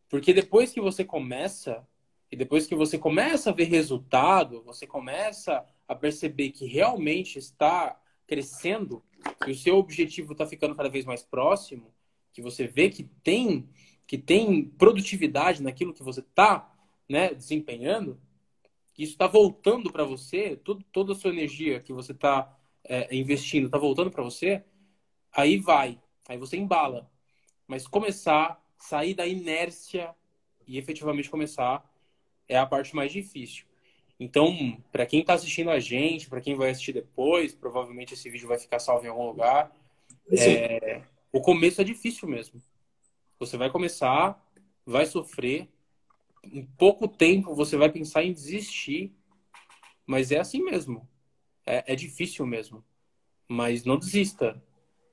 Porque depois que você começa, e depois que você começa a ver resultado, você começa a perceber que realmente está crescendo, que o seu objetivo está ficando cada vez mais próximo, que você vê que tem que tem produtividade naquilo que você está né, desempenhando, que isso está voltando para você, tudo, toda a sua energia que você está é, investindo está voltando para você, aí vai, aí você embala. Mas começar, sair da inércia e efetivamente começar é a parte mais difícil. Então, para quem está assistindo a gente, para quem vai assistir depois, provavelmente esse vídeo vai ficar salvo em algum lugar. É, o começo é difícil mesmo. Você vai começar, vai sofrer. Em pouco tempo você vai pensar em desistir. Mas é assim mesmo. É, é difícil mesmo. Mas não desista.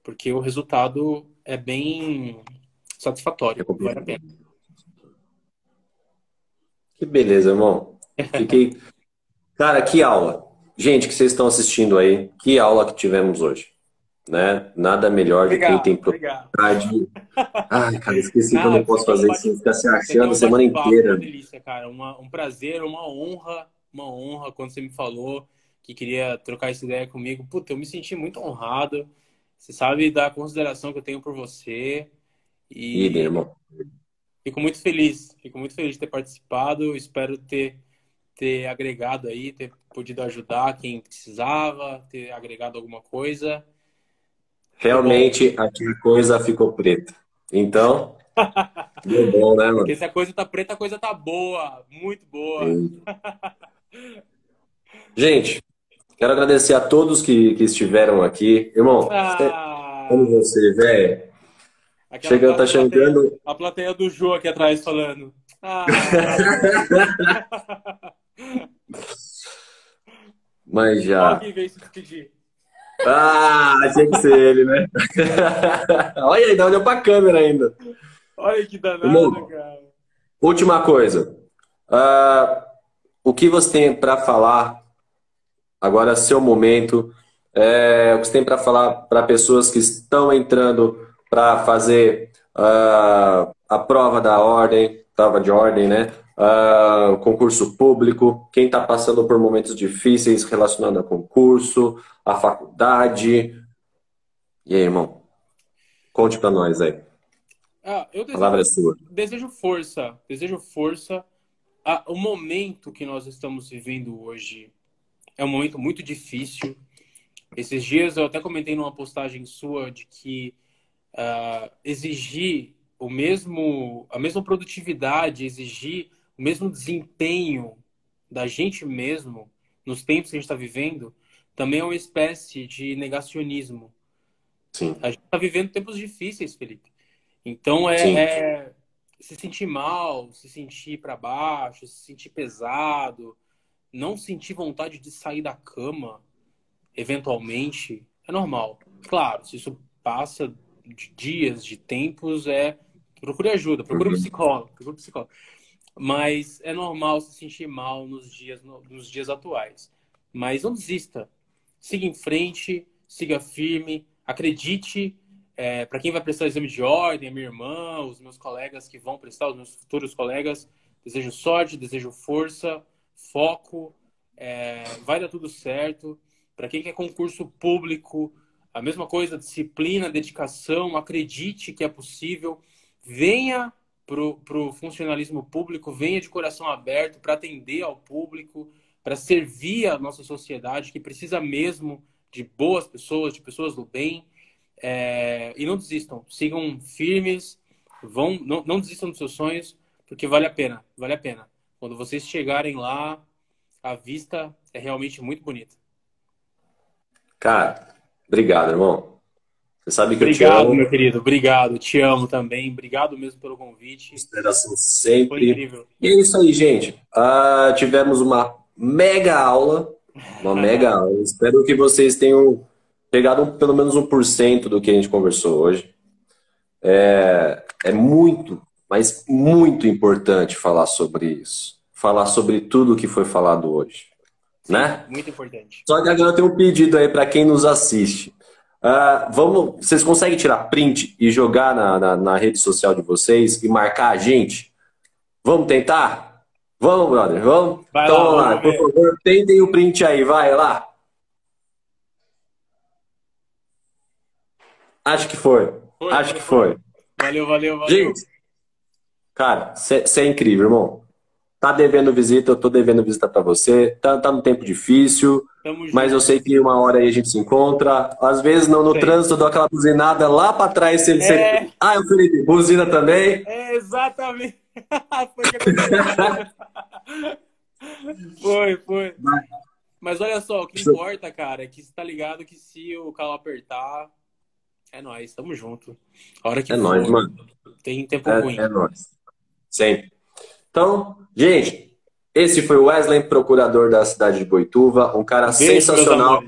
Porque o resultado é bem satisfatório. É vale a pena. Que beleza, irmão. Fiquei. Cara, que aula. Gente que vocês estão assistindo aí, que aula que tivemos hoje né? Nada melhor obrigado, do que quem tem propriedade. Ai, cara, esqueci que eu não posso fazer isso, ficar se achando a semana inteira. Uma delícia, cara. Uma, um prazer, uma honra, uma honra quando você me falou que queria trocar essa ideia comigo. Puta, eu me senti muito honrado. Você sabe da consideração que eu tenho por você. E, e irmão. Fico muito feliz, fico muito feliz de ter participado. Espero ter, ter agregado aí, ter podido ajudar quem precisava, ter agregado alguma coisa. Realmente aqui a coisa ficou preta. Então, deu bom, né, mano? Porque se a coisa tá preta, a coisa tá boa. Muito boa. Gente, quero agradecer a todos que, que estiveram aqui. Irmão, ah, como você, velho? Chegando, tá chegando. A plateia do Jô aqui atrás falando. Ah. Mas já. Alguém veio se despedir. Ah, tinha que ser ele, né? Olha aí, olhou pra câmera ainda. Olha que danado, cara. Última coisa. Uh, o que você tem para falar? Agora, seu momento. É, o que você tem para falar para pessoas que estão entrando para fazer uh, a prova da ordem, prova de ordem, né? Uh, concurso público, quem está passando por momentos difíceis relacionado a concurso, a faculdade. E aí, irmão? Conte para nós aí. Ah, desejo, a palavra é sua. Desejo força, desejo força. Ah, o momento que nós estamos vivendo hoje é um momento muito difícil. Esses dias eu até comentei numa postagem sua de que uh, exigir o mesmo, a mesma produtividade, exigir o mesmo desempenho da gente mesmo nos tempos que a gente está vivendo, também é uma espécie de negacionismo. Sim. A gente está vivendo tempos difíceis, Felipe. Então é, é se sentir mal, se sentir para baixo, se sentir pesado, não sentir vontade de sair da cama, eventualmente, é normal. Claro, se isso passa de dias, de tempos, é procure ajuda, procure um uhum. psicólogo, procure um psicólogo. Mas é normal se sentir mal nos dias, nos dias atuais. Mas não desista. Siga em frente, siga firme, acredite. É, para quem vai prestar exame de ordem, a minha irmã, os meus colegas que vão prestar, os meus futuros colegas, desejo sorte, desejo força, foco, é, vai dar tudo certo. Para quem quer concurso público, a mesma coisa, disciplina, dedicação, acredite que é possível. Venha para o funcionalismo público, venha de coração aberto para atender ao público, para servir a nossa sociedade, que precisa mesmo de boas pessoas, de pessoas do bem. É, e não desistam, sigam firmes, vão, não, não desistam dos seus sonhos, porque vale a pena, vale a pena. Quando vocês chegarem lá, a vista é realmente muito bonita. Cara, obrigado, irmão. Você sabe que obrigado, eu te amo. meu querido. Obrigado. Te amo também. Obrigado mesmo pelo convite. Inspiração sempre. Foi incrível. E é isso aí, gente. Uh, tivemos uma mega aula. Uma mega aula. Espero que vocês tenham pegado pelo menos um por cento do que a gente conversou hoje. É, é muito, mas muito importante falar sobre isso. Falar sobre tudo o que foi falado hoje. Né? Muito importante. Só que agora eu tenho um pedido aí para quem nos assiste. Uh, vamos, vocês conseguem tirar print e jogar na, na, na, rede social de vocês e marcar a gente? Vamos tentar? Vamos, brother, vamos? Vai então lá, vamos lá, por favor, tentem o print aí, vai lá. Acho que foi. foi Acho foi, que foi. Valeu, valeu, valeu. Gente, cara, você é incrível, irmão. Tá devendo visita, eu tô devendo visita para você. Tá, tá no tempo difícil. Mas eu sei que uma hora aí a gente se encontra. Às vezes não no Sim. trânsito, dou aquela buzinada lá para trás. Se ele, é... se... Ah, o Felipe, buzina também. É, exatamente. foi, foi. Mas olha só, o que importa, cara, é que você tá ligado que se o carro apertar, é nós, tamo junto. A hora que é for, nóis, mano. Tem tempo é, ruim. É nóis. Sempre. Então, gente, esse foi o Wesley, procurador da cidade de Boituva, um cara Beijo, sensacional,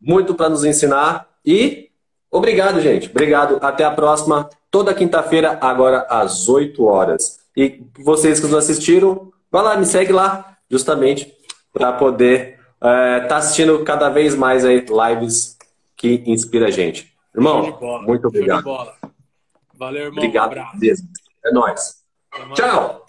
muito para nos ensinar e obrigado, gente. Obrigado. Até a próxima, toda quinta-feira, agora às 8 horas. E vocês que nos assistiram, vai lá, me segue lá, justamente para poder estar é, tá assistindo cada vez mais aí lives que inspira a gente. Irmão, muito obrigado. Valeu, irmão. Obrigado. Um É nóis. Tchau.